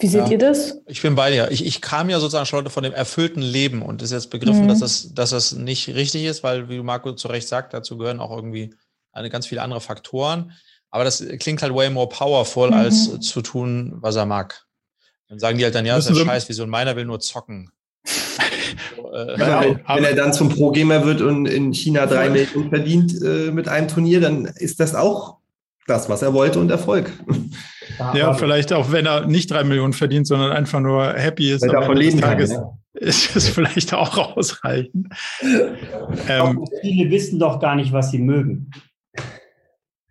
wie seht ja, ihr das?
Ich bin bei dir. Ich, ich kam ja sozusagen schon von dem erfüllten Leben und ist jetzt begriffen, mhm. dass, das, dass das nicht richtig ist, weil, wie Marco zu Recht sagt, dazu gehören auch irgendwie eine ganz viele andere Faktoren. Aber das klingt halt way more powerful, mhm. als zu tun, was er mag. Dann sagen die halt dann, ja, das ist ein Scheiß, wieso meiner will nur zocken. [LAUGHS]
so, äh, genau. Wenn er dann zum Pro-Gamer wird und in China drei Millionen verdient äh, mit einem Turnier, dann ist das auch das, was er wollte und Erfolg.
Ja, vielleicht auch, wenn er nicht drei Millionen verdient, sondern einfach nur happy ist.
Weil davon leben Tages, kann,
ja. [LAUGHS] Ist es vielleicht auch ausreichend.
ähm, viele wissen doch gar nicht, was sie mögen.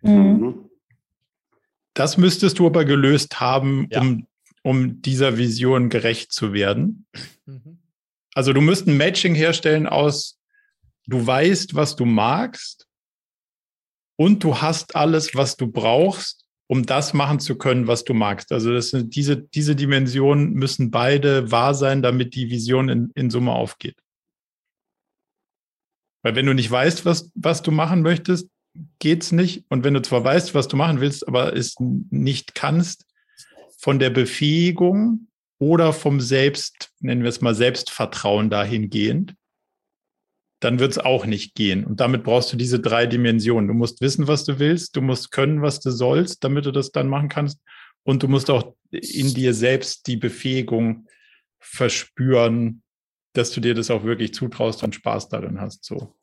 Mhm. Das müsstest du aber gelöst haben, ja. um, um dieser Vision gerecht zu werden. Mhm. Also du müsst ein Matching herstellen aus, du weißt, was du magst und du hast alles, was du brauchst, um das machen zu können, was du magst. Also das sind diese, diese Dimensionen müssen beide wahr sein, damit die Vision in, in Summe aufgeht. Weil wenn du nicht weißt, was, was du machen möchtest, geht's nicht. Und wenn du zwar weißt, was du machen willst, aber es nicht kannst, von der Befähigung oder vom Selbst, nennen wir es mal Selbstvertrauen dahingehend, dann wird es auch nicht gehen. Und damit brauchst du diese drei Dimensionen. Du musst wissen, was du willst, du musst können, was du sollst, damit du das dann machen kannst. Und du musst auch in dir selbst die Befähigung verspüren, dass du dir das auch wirklich zutraust und Spaß darin hast. So.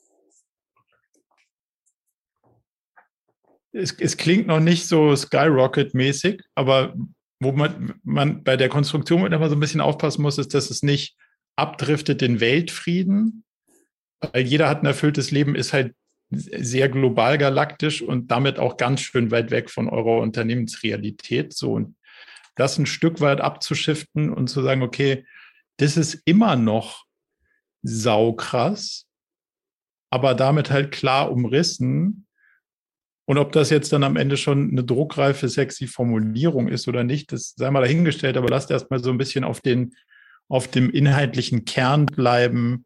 Es, es klingt noch nicht so Skyrocket-mäßig, aber wo man, man bei der Konstruktion immer so ein bisschen aufpassen muss, ist, dass es nicht abdriftet in Weltfrieden, weil jeder hat ein erfülltes Leben, ist halt sehr global galaktisch und damit auch ganz schön weit weg von eurer Unternehmensrealität. So und das ein Stück weit abzuschiften und zu sagen, okay, das ist immer noch saukrass, aber damit halt klar umrissen. Und ob das jetzt dann am Ende schon eine druckreife, sexy Formulierung ist oder nicht, das sei mal dahingestellt, aber lasst erstmal so ein bisschen auf den, auf dem inhaltlichen Kern bleiben,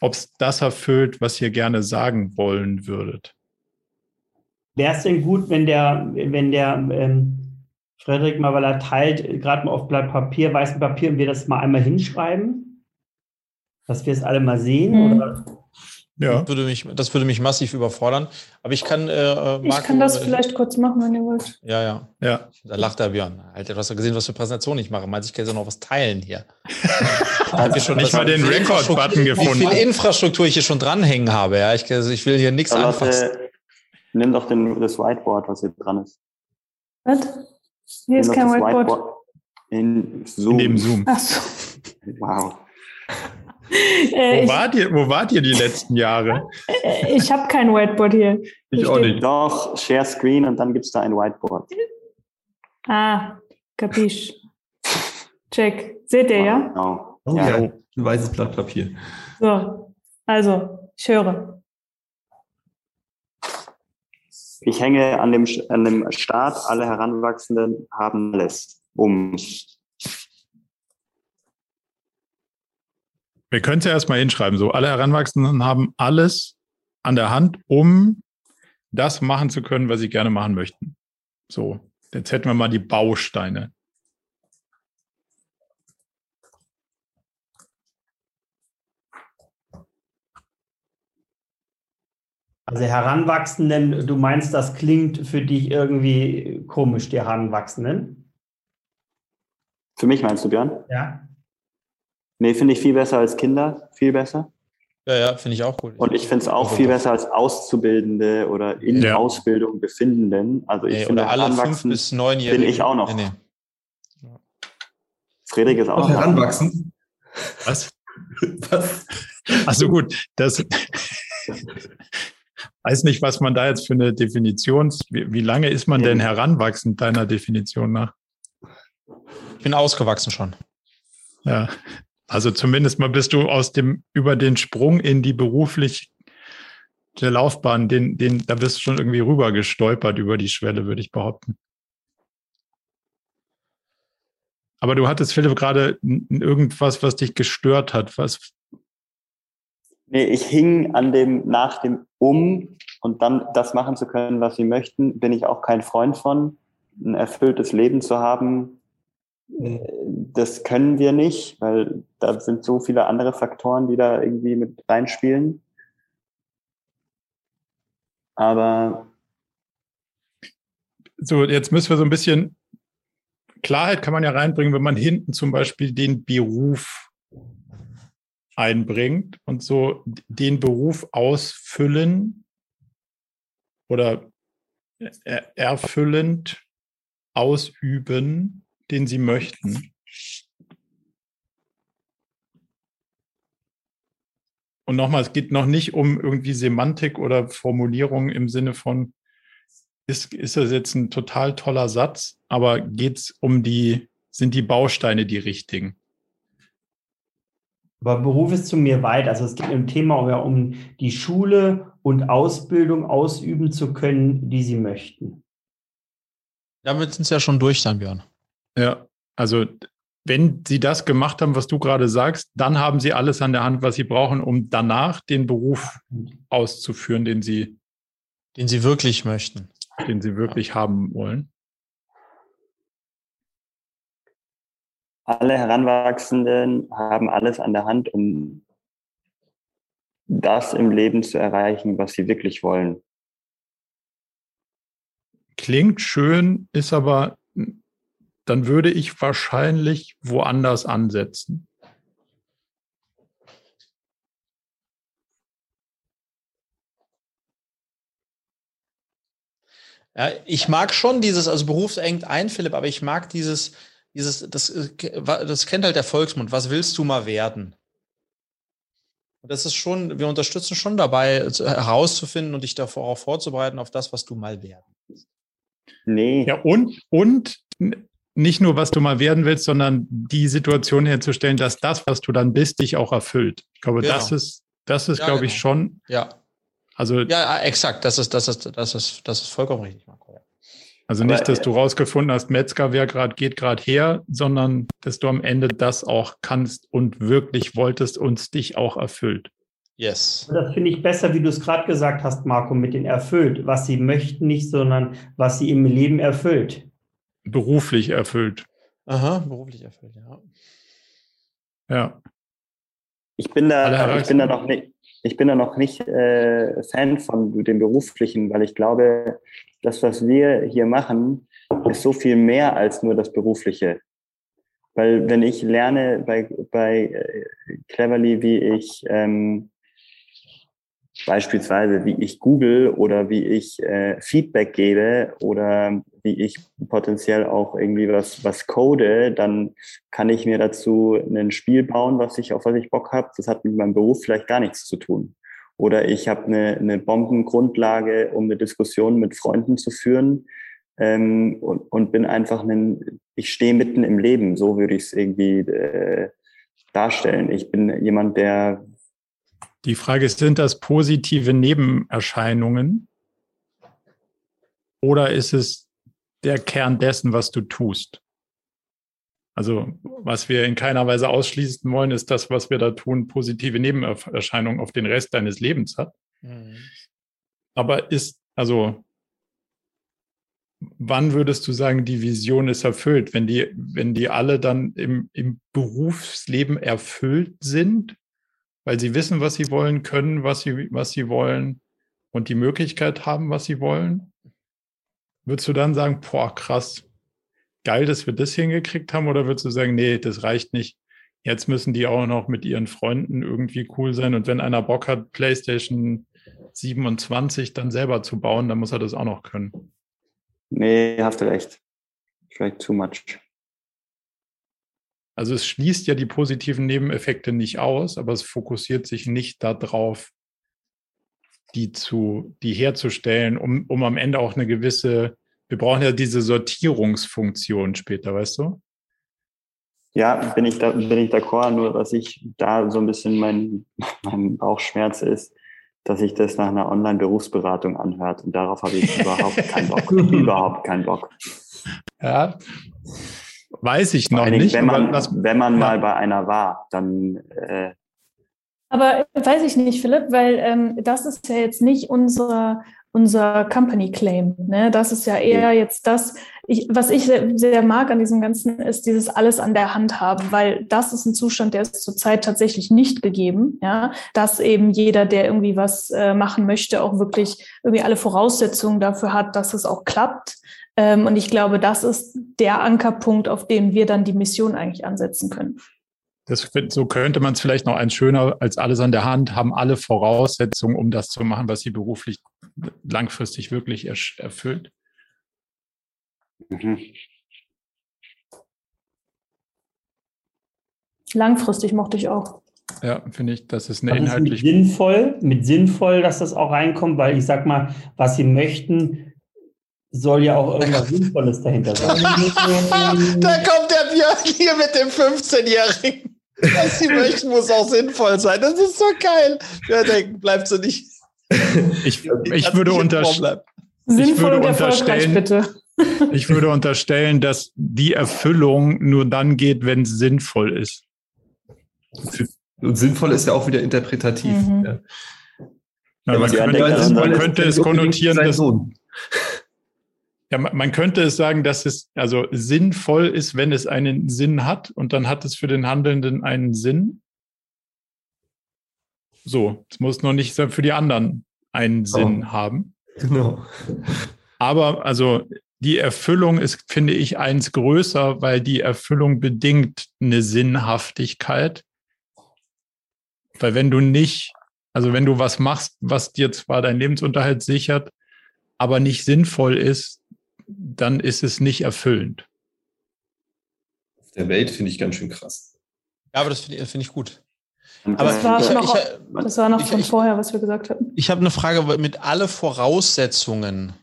ob es das erfüllt, was ihr gerne sagen wollen würdet.
Wäre es denn gut, wenn der, wenn der ähm, Frederik mal, weil er teilt, gerade mal auf Blatt Papier, weißem Papier, und wir das mal einmal hinschreiben, dass wir es alle mal sehen? Mhm. Oder?
Ja. Das würde, mich, das würde mich massiv überfordern. Aber ich kann. Äh,
Marco, ich kann das äh, vielleicht kurz machen, wenn ihr wollt.
Ja, ja. ja. Da lacht der Björn. Alter, du hast ja gesehen, was für Präsentation ich mache. Meinst ich kann ja noch was teilen hier. [LAUGHS]
Habe ich schon nicht mal den Record-Button gefunden.
Wie viel Infrastruktur ich hier schon dranhängen habe. Ja, ich, also ich will hier nichts Aber anfassen.
Äh, nimm doch den, das Whiteboard, was hier dran ist.
Was? Hier ist kein Whiteboard. Whiteboard.
In Zoom. In
dem Zoom.
Ach so.
Wow.
Äh, wo, wart ihr, wo wart ihr die letzten Jahre?
Äh, ich habe kein Whiteboard hier.
Ich auch nicht. Doch, Share Screen und dann gibt es da ein Whiteboard.
Ah, kapisch. Check. Seht ihr, ja?
Genau. Oh, ja. ja. Ein weißes Blatt Papier.
So, also, ich höre.
Ich hänge an dem, an dem Start, alle Heranwachsenden haben alles um
Wir können es ja erstmal hinschreiben. So, alle Heranwachsenden haben alles an der Hand, um das machen zu können, was sie gerne machen möchten. So, jetzt hätten wir mal die Bausteine.
Also Heranwachsenden, du meinst, das klingt für dich irgendwie komisch, die Heranwachsenden?
Für mich meinst du, Björn?
Ja.
Nee, finde ich viel besser als Kinder, viel besser.
Ja, ja, finde ich auch gut.
Und ich finde es auch viel besser als Auszubildende oder in ja. Ausbildung Befindenden. Also ich nee, finde,
alle fünf bis neunjährige.
Bin ich auch noch. Nee, nee. Friedrich ist auch,
auch heranwachsen.
Was? [LAUGHS] Was? Also gut, das weiß nicht, was man da jetzt für eine Definition, wie, wie lange ist man denn heranwachsend deiner Definition nach? [LAUGHS]
Ich bin ausgewachsen schon.
Ja, also zumindest mal bist du aus dem, über den Sprung in die berufliche Laufbahn, den, den, da bist du schon irgendwie rüber gestolpert über die Schwelle, würde ich behaupten. Aber du hattest, Philipp, gerade irgendwas, was dich gestört hat. Was?
Nee, ich hing an dem, nach dem Um und dann das machen zu können, was sie möchten, bin ich auch kein Freund von. Ein erfülltes Leben zu haben, das können wir nicht, weil da sind so viele andere Faktoren, die da irgendwie mit reinspielen. Aber
so, jetzt müssen wir so ein bisschen Klarheit kann man ja reinbringen, wenn man hinten zum Beispiel den Beruf einbringt und so den Beruf ausfüllen oder erfüllend ausüben, den sie möchten. Und nochmal, es geht noch nicht um irgendwie Semantik oder Formulierung im Sinne von, ist, ist das jetzt ein total toller Satz, aber geht es um die, sind die Bausteine die richtigen?
Aber Beruf ist zu mir weit. Also es geht im Thema ja um die Schule und Ausbildung ausüben zu können, die sie möchten.
Damit sind sie ja schon durch dann, Björn.
Ja, also wenn sie das gemacht haben, was du gerade sagst, dann haben sie alles an der Hand, was sie brauchen, um danach den Beruf auszuführen, den sie,
den sie wirklich möchten
den sie wirklich haben wollen?
Alle Heranwachsenden haben alles an der Hand, um das im Leben zu erreichen, was sie wirklich wollen.
Klingt schön, ist aber, dann würde ich wahrscheinlich woanders ansetzen.
Ja, ich mag schon dieses, also berufsengt ein, Philipp, aber ich mag dieses, dieses, das, das kennt halt der Volksmund. Was willst du mal werden? Und das ist schon, wir unterstützen schon dabei, herauszufinden und dich darauf vorzubereiten, auf das, was du mal werden willst.
Nee. Ja, und, und nicht nur, was du mal werden willst, sondern die Situation herzustellen, dass das, was du dann bist, dich auch erfüllt. Ich glaube, genau. das ist, das ist, ja, glaube genau. ich, schon
ja. Also ja, exakt. Das ist, das ist, das ist, das ist vollkommen richtig, Marco.
Also nicht, dass du rausgefunden hast, Metzger, wer gerade geht gerade her, sondern dass du am Ende das auch kannst und wirklich wolltest und dich auch erfüllt.
Yes. Das finde ich besser, wie du es gerade gesagt hast, Marco, mit den erfüllt. Was sie möchten nicht, sondern was sie im Leben erfüllt.
Beruflich erfüllt.
Aha, beruflich erfüllt, ja.
Ja.
Ich bin da, ich bin da noch nicht, ich bin da noch nicht äh, Fan von dem Beruflichen, weil ich glaube, das, was wir hier machen, ist so viel mehr als nur das Berufliche. Weil wenn ich lerne bei, bei äh, Cleverly, wie ich ähm, beispielsweise, wie ich Google oder wie ich äh, Feedback gebe oder wie ich potenziell auch irgendwie was, was code, dann kann ich mir dazu ein Spiel bauen, was ich, auf was ich Bock habe. Das hat mit meinem Beruf vielleicht gar nichts zu tun. Oder ich habe eine, eine Bombengrundlage, um eine Diskussion mit Freunden zu führen ähm, und, und bin einfach ein, ich stehe mitten im Leben, so würde ich es irgendwie äh, darstellen. Ich bin jemand, der
die Frage ist, sind das positive Nebenerscheinungen oder ist es der Kern dessen, was du tust? Also was wir in keiner Weise ausschließen wollen, ist das, was wir da tun, positive Nebenerscheinungen auf den Rest deines Lebens hat. Mhm. Aber ist, also, wann würdest du sagen, die Vision ist erfüllt? Wenn die, wenn die alle dann im, im Berufsleben erfüllt sind? Weil sie wissen, was sie wollen, können, was sie, was sie wollen und die Möglichkeit haben, was sie wollen, würdest du dann sagen, boah, krass, geil, dass wir das hingekriegt haben, oder würdest du sagen, nee, das reicht nicht? Jetzt müssen die auch noch mit ihren Freunden irgendwie cool sein. Und wenn einer Bock hat, PlayStation 27 dann selber zu bauen, dann muss er das auch noch können.
Nee, hast du recht. Vielleicht too much.
Also es schließt ja die positiven Nebeneffekte nicht aus, aber es fokussiert sich nicht darauf, die zu, die herzustellen, um, um am Ende auch eine gewisse, wir brauchen ja diese Sortierungsfunktion später, weißt du?
Ja, bin ich da, bin ich d'accord, nur was ich da so ein bisschen mein, mein Bauchschmerz ist, dass sich das nach einer Online-Berufsberatung anhört und darauf habe ich [LAUGHS] überhaupt keinen Bock. überhaupt keinen Bock.
Ja, weiß ich noch nicht.
Wenn man, wenn man ja. mal bei einer war, dann äh,
aber weiß ich nicht, Philipp, weil ähm, das ist ja jetzt nicht unser, unser Company Claim. Ne? Das ist ja eher jetzt das, ich, was ich sehr, sehr, mag an diesem Ganzen, ist dieses alles an der Hand haben, weil das ist ein Zustand, der ist zurzeit tatsächlich nicht gegeben. Ja, dass eben jeder, der irgendwie was äh, machen möchte, auch wirklich irgendwie alle Voraussetzungen dafür hat, dass es auch klappt. Ähm, und ich glaube, das ist der Ankerpunkt, auf den wir dann die Mission eigentlich ansetzen können.
Das, so könnte man es vielleicht noch eins schöner als alles an der Hand, haben alle Voraussetzungen, um das zu machen, was sie beruflich langfristig wirklich erfüllt. Mhm.
Langfristig mochte ich auch.
Ja, finde ich, das ist eine
das
inhaltlich.
Ist mit sinnvoll, mit sinnvoll, dass das auch reinkommt, weil ich sag mal, was sie möchten, soll ja auch irgendwas Sinnvolles dahinter sein. [LAUGHS]
da kommt der Björn hier mit dem 15-Jährigen. Was sie möchten, muss auch sinnvoll sein. Das ist so geil. Ja, denken, bleibst du nicht.
Ich, ich würde, unterstellen.
Sinnvoll und erfolgreich, bitte. [LAUGHS]
Ich würde unterstellen, dass die Erfüllung nur dann geht, wenn es sinnvoll ist.
Und sinnvoll ist ja auch wieder interpretativ. Mhm. Ja.
Ja, man, könnte, man könnte es konnotieren, dass, ja, man könnte es sagen, dass es also sinnvoll ist, wenn es einen Sinn hat und dann hat es für den Handelnden einen Sinn. So, es muss noch nicht für die anderen einen oh. Sinn haben.
Genau.
Aber also die Erfüllung ist, finde ich, eins größer, weil die Erfüllung bedingt eine Sinnhaftigkeit. Weil wenn du nicht, also wenn du was machst, was dir zwar deinen Lebensunterhalt sichert, aber nicht sinnvoll ist, dann ist es nicht erfüllend.
Auf der Welt finde ich ganz schön krass.
Ja, aber das finde ich, find ich gut.
Aber das war ich, noch, ich, das war noch ich, von vorher, was wir gesagt hatten.
Ich habe eine Frage mit alle Voraussetzungen.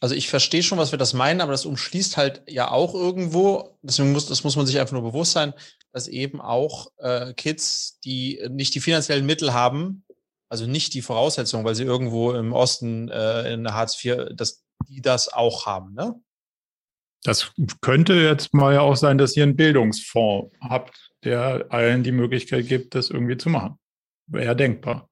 Also ich verstehe schon, was wir das meinen, aber das umschließt halt ja auch irgendwo, deswegen muss, das muss man sich einfach nur bewusst sein, dass eben auch äh, Kids, die nicht die finanziellen Mittel haben, also nicht die Voraussetzungen, weil sie irgendwo im Osten äh, in Hartz IV das die das auch haben, ne?
Das könnte jetzt mal ja auch sein, dass ihr einen Bildungsfonds habt, der allen die Möglichkeit gibt, das irgendwie zu machen. Wäre denkbar.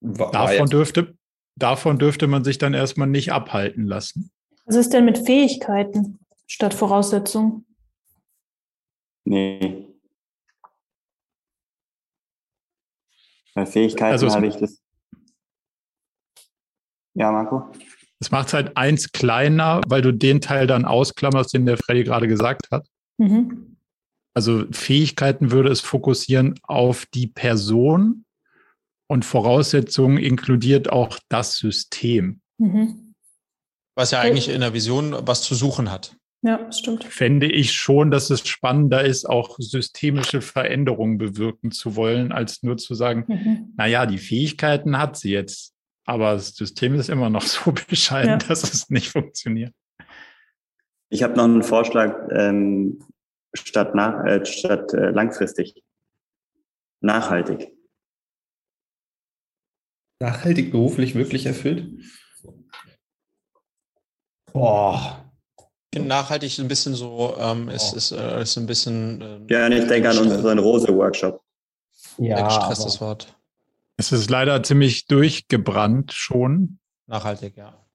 War davon, dürfte, davon dürfte man sich dann erstmal nicht abhalten lassen.
Was ist denn mit Fähigkeiten statt Voraussetzungen?
Nee. Bei Fähigkeiten also habe ich das ja, Marco?
Es macht es halt eins kleiner, weil du den Teil dann ausklammerst, den der Freddy gerade gesagt hat. Mhm. Also Fähigkeiten würde es fokussieren auf die Person und Voraussetzungen inkludiert auch das System. Mhm.
Was ja eigentlich in der Vision was zu suchen hat.
Ja, das stimmt.
Fände ich schon, dass es spannender ist, auch systemische Veränderungen bewirken zu wollen, als nur zu sagen, mhm. naja, die Fähigkeiten hat sie jetzt. Aber das System ist immer noch [LAUGHS] so bescheiden, ja. dass es nicht funktioniert.
Ich habe noch einen Vorschlag ähm, statt, nach, äh, statt äh, langfristig. Nachhaltig.
Nachhaltig beruflich wirklich erfüllt?
Boah. Nachhaltig ist ein bisschen so, ähm, ist, ist, äh, ist ein bisschen.
Äh, ja, ich denke an unseren Rose-Workshop.
Ja. Stress das Wort.
Es ist leider ziemlich durchgebrannt schon.
Nachhaltig, ja.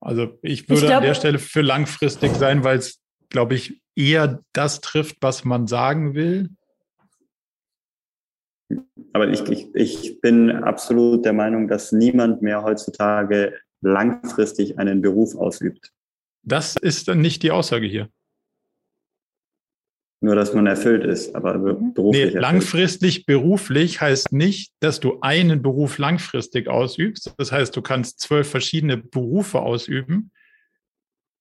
Also ich würde ich glaub, an der Stelle für langfristig sein, weil es, glaube ich, eher das trifft, was man sagen will.
Aber ich, ich, ich bin absolut der Meinung, dass niemand mehr heutzutage langfristig einen Beruf ausübt.
Das ist dann nicht die Aussage hier.
Nur, dass man erfüllt ist, aber
mhm. beruflich. Nee, langfristig beruflich heißt nicht, dass du einen Beruf langfristig ausübst. Das heißt, du kannst zwölf verschiedene Berufe ausüben,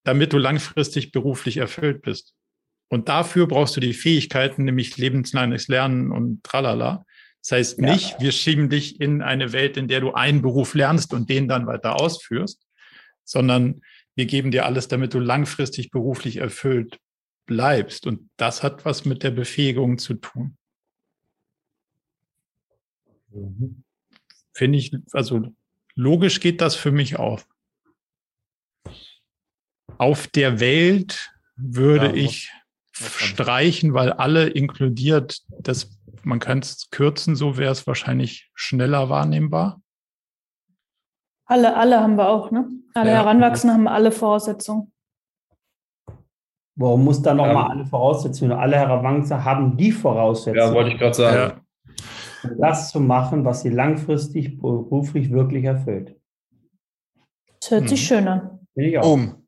damit du langfristig beruflich erfüllt bist. Und dafür brauchst du die Fähigkeiten, nämlich lebenslanges Lernen und tralala. Das heißt nicht, ja. wir schieben dich in eine Welt, in der du einen Beruf lernst und den dann weiter ausführst, sondern wir geben dir alles, damit du langfristig beruflich erfüllt bleibst. Und das hat was mit der Befähigung zu tun. Mhm. Finde ich, also logisch geht das für mich auf. Auf der Welt würde ja, ich streichen, weil alle inkludiert, das, man kann es kürzen, so wäre es wahrscheinlich schneller wahrnehmbar.
Alle, alle haben wir auch, ne? Alle ja. Heranwachsenden haben alle Voraussetzungen.
Warum muss da nochmal ja. alle Voraussetzungen? Alle Heranwachsenden haben die Voraussetzungen.
Ja, wollte ich gerade sagen.
Ja. Das zu machen, was sie langfristig beruflich wirklich erfüllt.
Das hört sich hm. schön an.
ich auch. Um.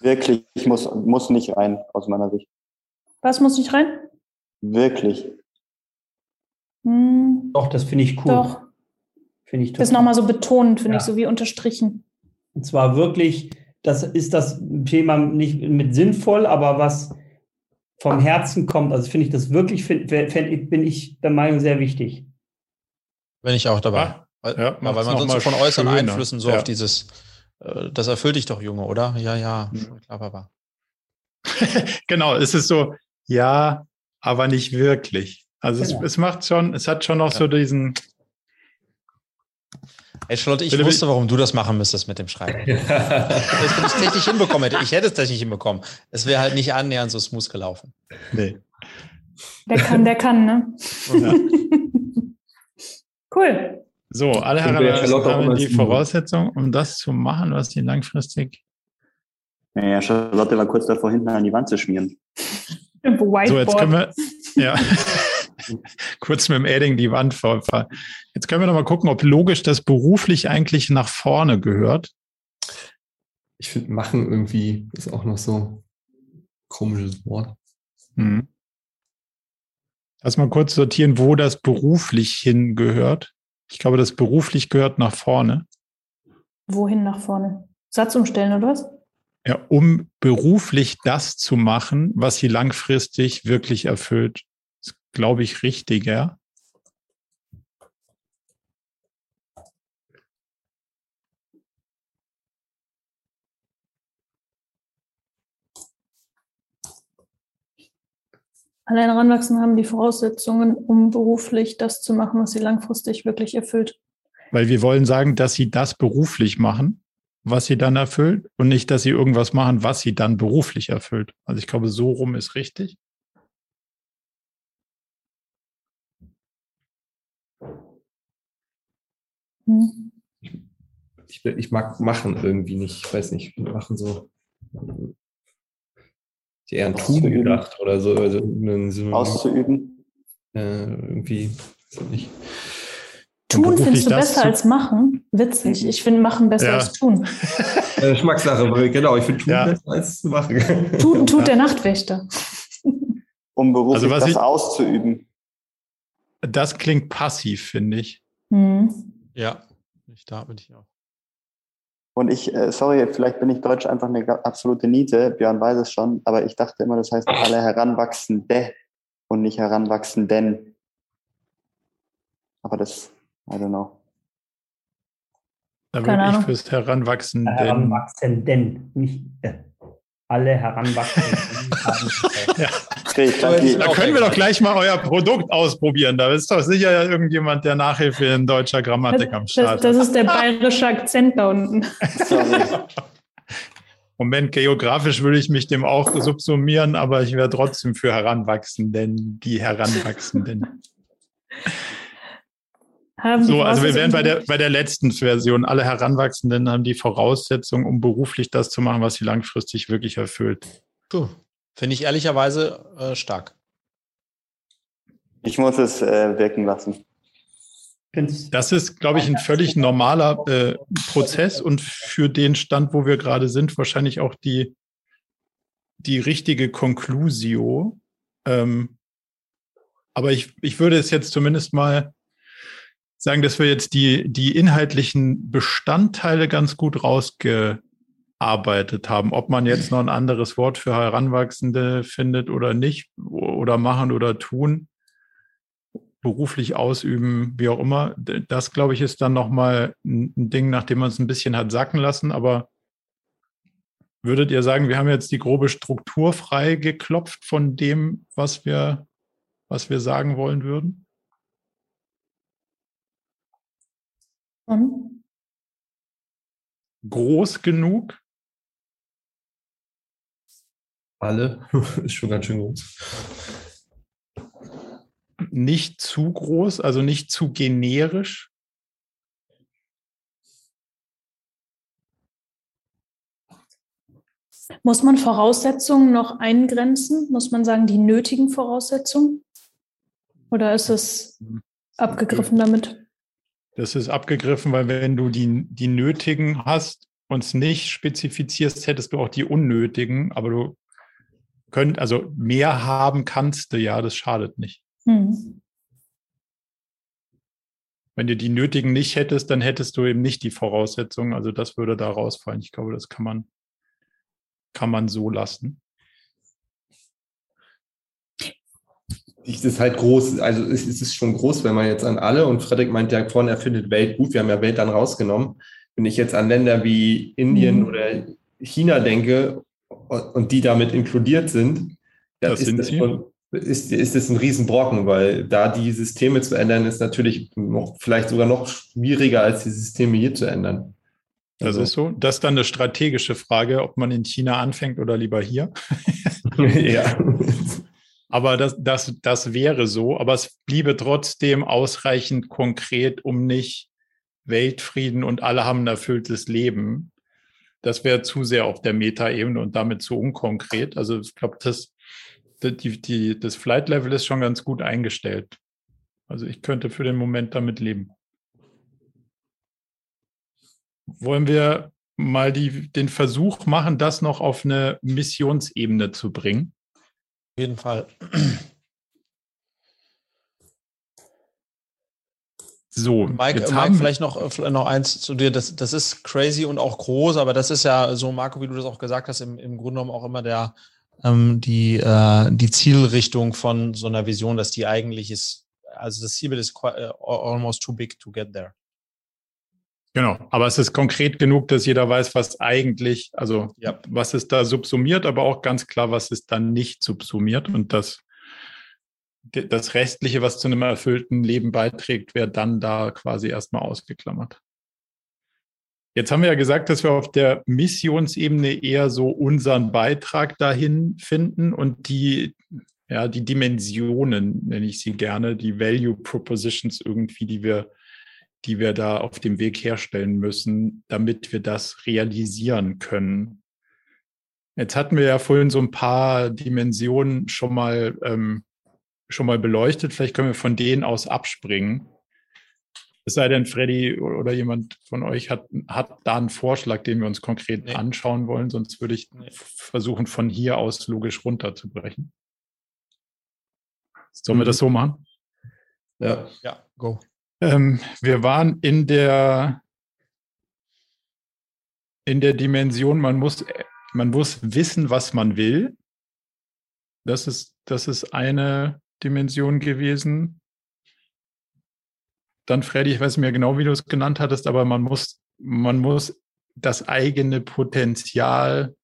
Wirklich, ich muss, muss nicht rein, aus meiner Sicht.
Was muss nicht rein?
Wirklich.
Hm. Doch, das finde ich cool. Doch.
Finde ich total. Das nochmal so betont, finde ja. ich, so wie unterstrichen.
Und zwar wirklich das ist das Thema nicht mit sinnvoll, aber was vom Herzen kommt. Also finde ich das wirklich, find, find, bin ich der Meinung, sehr wichtig.
Bin ich auch dabei. Ja, weil, ja, weil man sonst so von äußeren schöner. Einflüssen so ja. auf dieses, äh, das erfüllt dich doch, Junge, oder? Ja, ja, mhm. klar, Papa. [LAUGHS]
genau, es ist so, ja, aber nicht wirklich. Also genau. es, es, macht schon, es hat schon noch so diesen,
Ey, Charlotte, ich Philipp, wusste, warum du das machen müsstest mit dem Schreiben. [LAUGHS] Wenn ich es technisch hinbekommen hätte. Ich hätte es technisch hinbekommen. Es wäre halt nicht annähernd so smooth gelaufen. Nee.
Der kann, der kann, ne? Ja. cool.
So, alle haben die Voraussetzung, um das zu machen, was die langfristig.
Ja, Charlotte war kurz davor, hinten an die Wand zu schmieren.
Whiteboard. So, jetzt können wir. Ja. [LAUGHS] kurz mit dem Adding die Wand vor. Jetzt können wir noch mal gucken, ob logisch das beruflich eigentlich nach vorne gehört.
Ich finde, machen irgendwie ist auch noch so ein komisches Wort. Hm.
Lass mal kurz sortieren, wo das beruflich hingehört. Ich glaube, das beruflich gehört nach vorne.
Wohin nach vorne? Satz umstellen oder was?
Ja, um beruflich das zu machen, was sie langfristig wirklich erfüllt glaube ich, richtiger.
Allein heranwachsen haben die Voraussetzungen, um beruflich das zu machen, was sie langfristig wirklich erfüllt.
Weil wir wollen sagen, dass sie das beruflich machen, was sie dann erfüllt und nicht, dass sie irgendwas machen, was sie dann beruflich erfüllt. Also ich glaube, so rum ist richtig.
Hm. Ich, ich, mag machen irgendwie nicht. Ich weiß nicht, machen so. Ich eher ein Tun gedacht oder so. Also
so Auszuüben.
Äh, irgendwie, nicht.
Tun findest du besser als machen? Witzig. Ich finde machen besser ja. als tun. [LAUGHS]
Geschmackssache, genau. Ich finde tun ja. besser als machen.
Tun [LAUGHS] tut der Nachtwächter.
Um beruflich also, das ich, auszuüben.
Das klingt passiv, finde ich. Hm.
Ja, ich, da bin ich auch.
Und ich, äh, sorry, vielleicht bin ich Deutsch einfach eine absolute Niete, Björn weiß es schon, aber ich dachte immer, das heißt alle Heranwachsende und nicht Heranwachsenden. Aber das, I don't know.
Da würde ich fürs Heranwachsenden.
Heranwachsenden, nicht äh, alle Heranwachsenden. [LAUGHS]
ja. Da können wir doch gleich mal euer Produkt ausprobieren. Da ist doch sicher irgendjemand, der Nachhilfe in deutscher Grammatik am Start
Das, das ist der bayerische Akzent da unten. [LAUGHS]
Moment, geografisch würde ich mich dem auch subsumieren, aber ich wäre trotzdem für Heranwachsenden, die Heranwachsenden. [LAUGHS] so, also wir wären bei der, bei der letzten Version. Alle Heranwachsenden haben die Voraussetzung, um beruflich das zu machen, was sie langfristig wirklich erfüllt.
Puh. Finde ich ehrlicherweise äh, stark.
Ich muss es äh, wirken lassen.
Das ist, glaube ich, ein völlig normaler äh, Prozess und für den Stand, wo wir gerade sind, wahrscheinlich auch die, die richtige Conclusio. Ähm, aber ich, ich würde es jetzt zumindest mal sagen, dass wir jetzt die, die inhaltlichen Bestandteile ganz gut rausgearbeitet haben. Ob man jetzt noch ein anderes Wort für Heranwachsende findet oder nicht, oder machen oder tun, beruflich ausüben, wie auch immer, das glaube ich ist dann nochmal ein Ding, nachdem man es ein bisschen hat sacken lassen. Aber würdet ihr sagen, wir haben jetzt die grobe Struktur frei geklopft von dem, was wir, was wir sagen wollen würden?
Und?
Groß genug?
Alle. [LAUGHS] ist schon ganz schön groß.
Nicht zu groß, also nicht zu generisch?
Muss man Voraussetzungen noch eingrenzen? Muss man sagen, die nötigen Voraussetzungen? Oder ist es hm. abgegriffen damit?
Das ist abgegriffen, weil wenn du die, die nötigen hast und es nicht spezifizierst, hättest du auch die unnötigen, aber du könnt, also mehr haben kannst du, ja, das schadet nicht. Hm. Wenn du die nötigen nicht hättest, dann hättest du eben nicht die Voraussetzungen. Also das würde da rausfallen. Ich glaube, das kann man, kann man so lassen.
Es ist halt groß, also es ist schon groß, wenn man jetzt an alle, und Frederik meint ja vorhin, er findet Welt gut, wir haben ja Welt dann rausgenommen. Wenn ich jetzt an Länder wie Indien mhm. oder China denke und die damit inkludiert sind, das ist, das schon, ist, ist es ein Riesenbrocken, weil da die Systeme zu ändern, ist natürlich noch, vielleicht sogar noch schwieriger, als die Systeme hier zu ändern.
Also, das ist so. Das ist dann eine strategische Frage, ob man in China anfängt oder lieber hier. [LAUGHS]
ja. [LAUGHS]
Aber das, das, das wäre so, aber es bliebe trotzdem ausreichend konkret, um nicht Weltfrieden und alle haben ein erfülltes Leben. Das wäre zu sehr auf der Metaebene und damit zu unkonkret. Also ich glaube, das, die, die, das Flight Level ist schon ganz gut eingestellt. Also ich könnte für den Moment damit leben. Wollen wir mal die, den Versuch machen, das noch auf eine Missionsebene zu bringen?
Auf jeden Fall. So, Mike, jetzt Mike vielleicht noch, vielleicht noch eins zu dir. Das, das ist crazy und auch groß, aber das ist ja so, Marco, wie du das auch gesagt hast, im, im Grunde genommen auch immer der, ähm, die, äh, die Zielrichtung von so einer Vision, dass die eigentlich ist, also das Zielbild ist uh, almost too big to get there.
Genau, aber es ist konkret genug, dass jeder weiß, was eigentlich, also ja. was ist da subsumiert, aber auch ganz klar, was ist dann nicht subsumiert und das, das Restliche, was zu einem erfüllten Leben beiträgt, wäre dann da quasi erstmal ausgeklammert. Jetzt haben wir ja gesagt, dass wir auf der Missionsebene eher so unseren Beitrag dahin finden und die, ja, die Dimensionen, nenne ich sie gerne, die Value Propositions irgendwie, die wir die wir da auf dem Weg herstellen müssen, damit wir das realisieren können. Jetzt hatten wir ja vorhin so ein paar Dimensionen schon mal, ähm, schon mal beleuchtet. Vielleicht können wir von denen aus abspringen. Es sei denn, Freddy oder jemand von euch hat, hat da einen Vorschlag, den wir uns konkret nee. anschauen wollen. Sonst würde ich nee. versuchen, von hier aus logisch runterzubrechen. Sollen mhm. wir das so machen?
Ja, ja, go.
Ähm, wir waren in der, in der Dimension, man muss, man muss wissen, was man will. Das ist, das ist eine Dimension gewesen. Dann, Freddy, ich weiß nicht mehr genau, wie du es genannt hattest, aber man muss, man muss das eigene Potenzial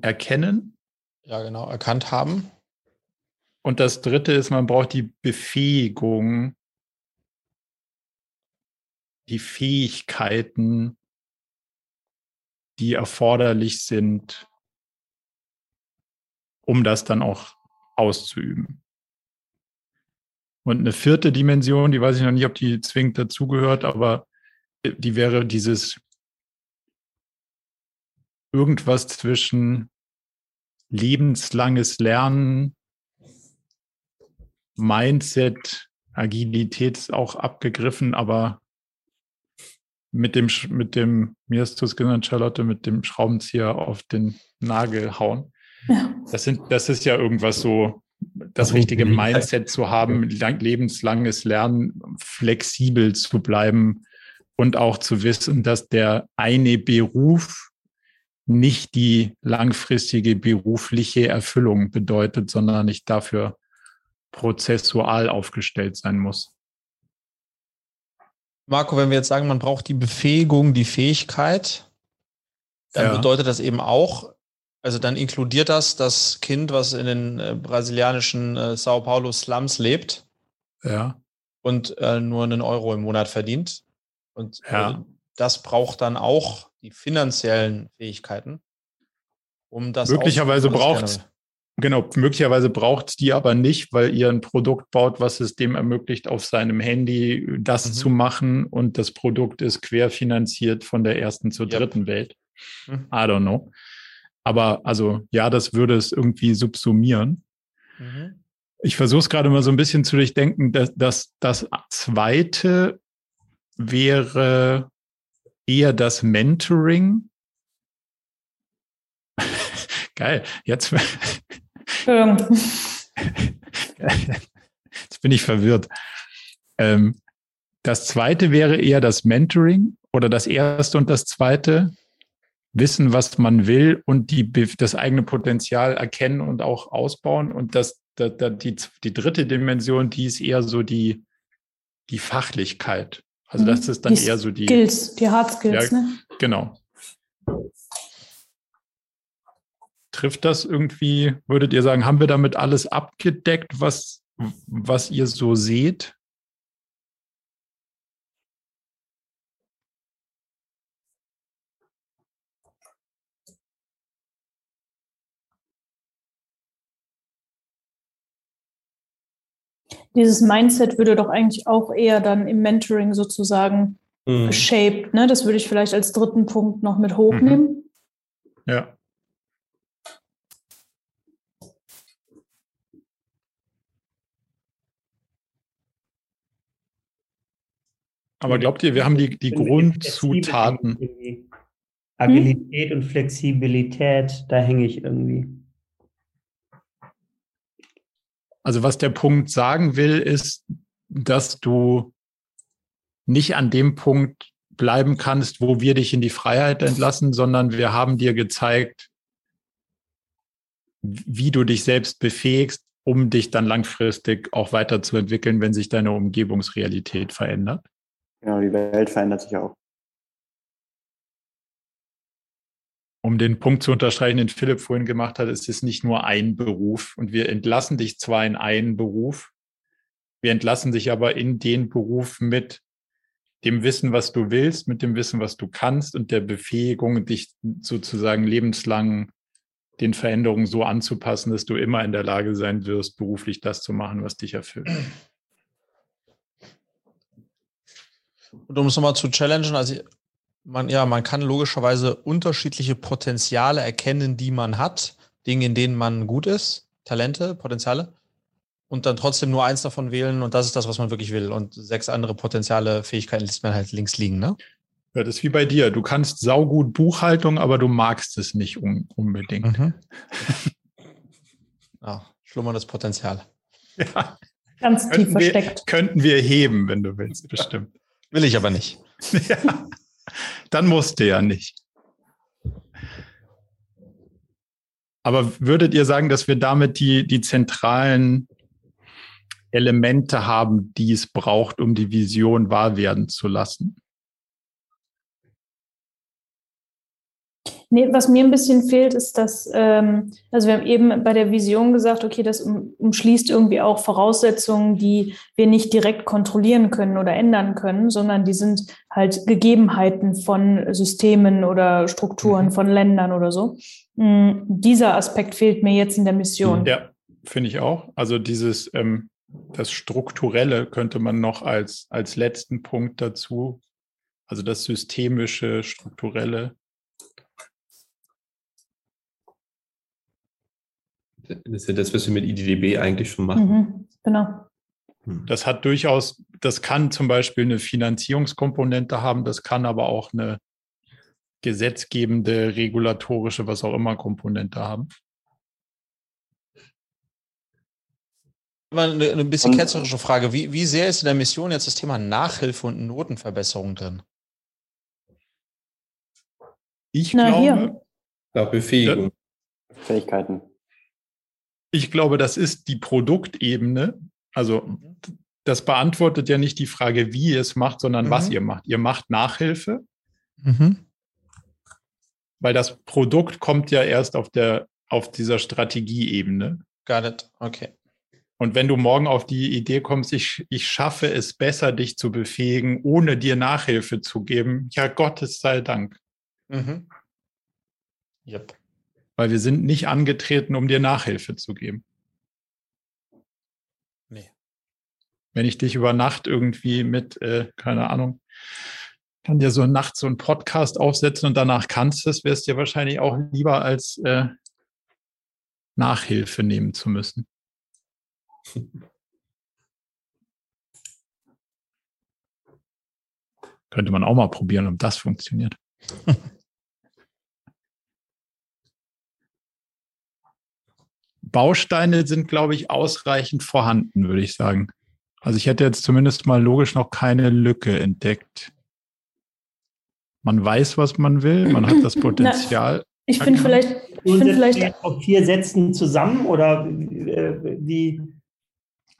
erkennen.
Ja, genau, erkannt haben.
Und das dritte ist, man braucht die Befähigung, die Fähigkeiten, die erforderlich sind, um das dann auch auszuüben. Und eine vierte Dimension, die weiß ich noch nicht, ob die zwingend dazugehört, aber die wäre dieses irgendwas zwischen lebenslanges Lernen, Mindset, Agilität ist auch abgegriffen, aber mit dem, mit dem, mir hast du es genannt, Charlotte, mit dem Schraubenzieher auf den Nagel hauen. Ja. Das, sind, das ist ja irgendwas so, das richtige Mindset zu haben, lebenslanges Lernen, flexibel zu bleiben und auch zu wissen, dass der eine Beruf nicht die langfristige berufliche Erfüllung bedeutet, sondern nicht dafür prozessual aufgestellt sein muss.
Marco, wenn wir jetzt sagen, man braucht die Befähigung, die Fähigkeit, dann ja. bedeutet das eben auch, also dann inkludiert das das Kind, was in den äh, brasilianischen äh, Sao Paulo Slums lebt.
Ja.
Und äh, nur einen Euro im Monat verdient. Und ja. Äh, das braucht dann auch die finanziellen Fähigkeiten,
um das möglicherweise braucht genau möglicherweise braucht die aber nicht, weil ihr ein Produkt baut, was es dem ermöglicht, auf seinem Handy das mhm. zu machen und das Produkt ist querfinanziert von der ersten zur yep. dritten Welt. Mhm. I don't know. Aber also ja, das würde es irgendwie subsumieren. Mhm. Ich versuche es gerade mal so ein bisschen zu durchdenken, dass, dass das zweite wäre eher das Mentoring. [LAUGHS] Geil, jetzt. [LAUGHS] jetzt bin ich verwirrt. Ähm, das zweite wäre eher das Mentoring oder das erste und das zweite wissen, was man will und die, das eigene Potenzial erkennen und auch ausbauen. Und das, das, das die, die dritte Dimension, die ist eher so die, die Fachlichkeit. Also mhm. das ist dann die eher so die
Skills, die Hard Skills, ja, ne?
Genau. Trifft das irgendwie, würdet ihr sagen, haben wir damit alles abgedeckt, was, was ihr so seht?
dieses Mindset würde doch eigentlich auch eher dann im Mentoring sozusagen mhm. shaped. Ne? Das würde ich vielleicht als dritten Punkt noch mit hochnehmen.
Mhm. Ja. Aber glaubt ihr, wir haben die, die Grundzutaten?
Agilität hm? und Flexibilität, da hänge ich irgendwie.
Also was der Punkt sagen will, ist, dass du nicht an dem Punkt bleiben kannst, wo wir dich in die Freiheit entlassen, sondern wir haben dir gezeigt, wie du dich selbst befähigst, um dich dann langfristig auch weiterzuentwickeln, wenn sich deine Umgebungsrealität verändert.
Genau, die Welt verändert sich auch.
um den Punkt zu unterstreichen, den Philipp vorhin gemacht hat, ist es nicht nur ein Beruf. Und wir entlassen dich zwar in einen Beruf, wir entlassen dich aber in den Beruf mit dem Wissen, was du willst, mit dem Wissen, was du kannst und der Befähigung, dich sozusagen lebenslang den Veränderungen so anzupassen, dass du immer in der Lage sein wirst, beruflich das zu machen, was dich erfüllt.
Und um es nochmal zu challengen, also man, ja, man kann logischerweise unterschiedliche Potenziale erkennen, die man hat, Dinge, in denen man gut ist, Talente, Potenziale, und dann trotzdem nur eins davon wählen und das ist das, was man wirklich will. Und sechs andere Potenziale, Fähigkeiten lässt man halt links liegen, ne?
Ja, das ist wie bei dir. Du kannst saugut Buchhaltung, aber du magst es nicht un unbedingt. Mhm. [LAUGHS]
ja, schlummerndes Potenzial.
Ja. Ganz tief versteckt.
Wir, könnten wir heben, wenn du willst, bestimmt.
Will ich aber nicht. [LAUGHS]
ja. Dann musste ja nicht. Aber würdet ihr sagen, dass wir damit die, die zentralen Elemente haben, die es braucht, um die Vision wahr werden zu lassen?
Nee, was mir ein bisschen fehlt, ist, dass, ähm, also wir haben eben bei der Vision gesagt, okay, das um, umschließt irgendwie auch Voraussetzungen, die wir nicht direkt kontrollieren können oder ändern können, sondern die sind halt Gegebenheiten von Systemen oder Strukturen mhm. von Ländern oder so. Mhm, dieser Aspekt fehlt mir jetzt in der Mission.
Ja, finde ich auch. Also dieses, ähm, das Strukturelle könnte man noch als, als letzten Punkt dazu, also das systemische, strukturelle
Das ist ja das, was wir mit IDDB eigentlich schon machen.
Mhm, genau.
Hm. Das hat durchaus, das kann zum Beispiel eine Finanzierungskomponente haben, das kann aber auch eine gesetzgebende, regulatorische, was auch immer Komponente haben.
Eine, eine bisschen ketzerische Frage. Wie, wie sehr ist in der Mission jetzt das Thema Nachhilfe und Notenverbesserung drin?
Ich Na, glaube, hier.
Ja, Befähigung.
Fähigkeiten.
Ich glaube, das ist die Produktebene. Also mhm. das beantwortet ja nicht die Frage, wie ihr es macht, sondern mhm. was ihr macht. Ihr macht Nachhilfe. Mhm. Weil das Produkt kommt ja erst auf der auf dieser Strategieebene.
Got it. Okay.
Und wenn du morgen auf die Idee kommst, ich, ich schaffe es besser, dich zu befähigen, ohne dir Nachhilfe zu geben, ja, Gottes sei Dank. Mhm. Yep. Weil wir sind nicht angetreten, um dir Nachhilfe zu geben. Nee. Wenn ich dich über Nacht irgendwie mit, äh, keine Ahnung, kann dir so nachts so einen Podcast aufsetzen und danach kannst du es, wärst dir wahrscheinlich auch lieber als äh, Nachhilfe nehmen zu müssen. [LAUGHS] Könnte man auch mal probieren, ob das funktioniert. [LAUGHS] Bausteine sind, glaube ich, ausreichend vorhanden, würde ich sagen. Also ich hätte jetzt zumindest mal logisch noch keine Lücke entdeckt. Man weiß, was man will, man hat das [CLEARS THROAT] Potenzial.
Ich finde vielleicht, ich finde vielleicht
auf vier Sätzen zusammen oder äh, wie?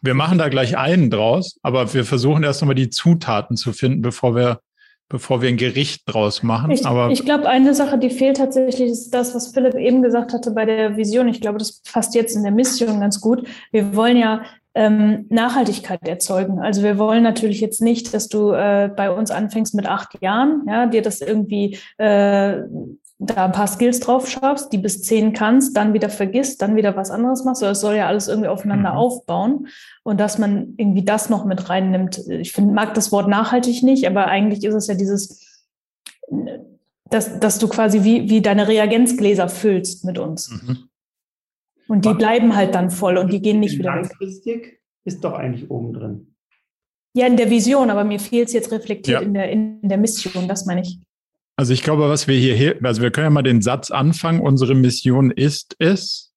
Wir machen da gleich einen draus, aber wir versuchen erst nochmal die Zutaten zu finden, bevor wir, bevor wir ein Gericht draus machen.
Ich,
aber
ich glaube, eine Sache, die fehlt tatsächlich, ist das, was Philipp eben gesagt hatte bei der Vision. Ich glaube, das passt jetzt in der Mission ganz gut. Wir wollen ja ähm, Nachhaltigkeit erzeugen. Also wir wollen natürlich jetzt nicht, dass du äh, bei uns anfängst mit acht Jahren, ja, dir das irgendwie äh, da ein paar Skills drauf schaffst, die bis zehn kannst, dann wieder vergisst, dann wieder was anderes machst. Es soll ja alles irgendwie aufeinander mhm. aufbauen und dass man irgendwie das noch mit reinnimmt. Ich finde, mag das Wort nachhaltig nicht, aber eigentlich ist es ja dieses, dass, dass du quasi wie, wie deine Reagenzgläser füllst mit uns. Mhm. Und die bleiben halt dann voll und die gehen nicht wieder
weg. ist doch eigentlich oben drin.
Ja, in der Vision, aber mir fehlt es jetzt reflektiert ja. in, der, in der Mission, das meine ich.
Also ich glaube, was wir hier, also wir können ja mal den Satz anfangen, unsere Mission ist es,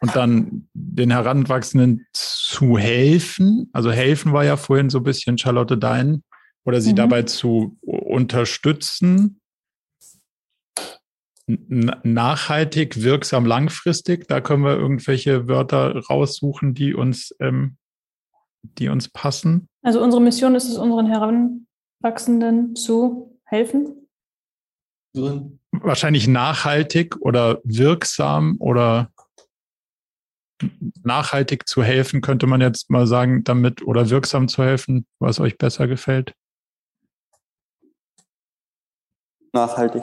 und dann den Heranwachsenden zu helfen. Also helfen war ja vorhin so ein bisschen Charlotte Dein, oder sie mhm. dabei zu unterstützen, nachhaltig, wirksam, langfristig. Da können wir irgendwelche Wörter raussuchen, die uns, ähm, die uns passen.
Also unsere Mission ist es, unseren Heranwachsenden zu helfen.
Wahrscheinlich nachhaltig oder wirksam oder nachhaltig zu helfen, könnte man jetzt mal sagen, damit oder wirksam zu helfen, was euch besser gefällt.
Nachhaltig.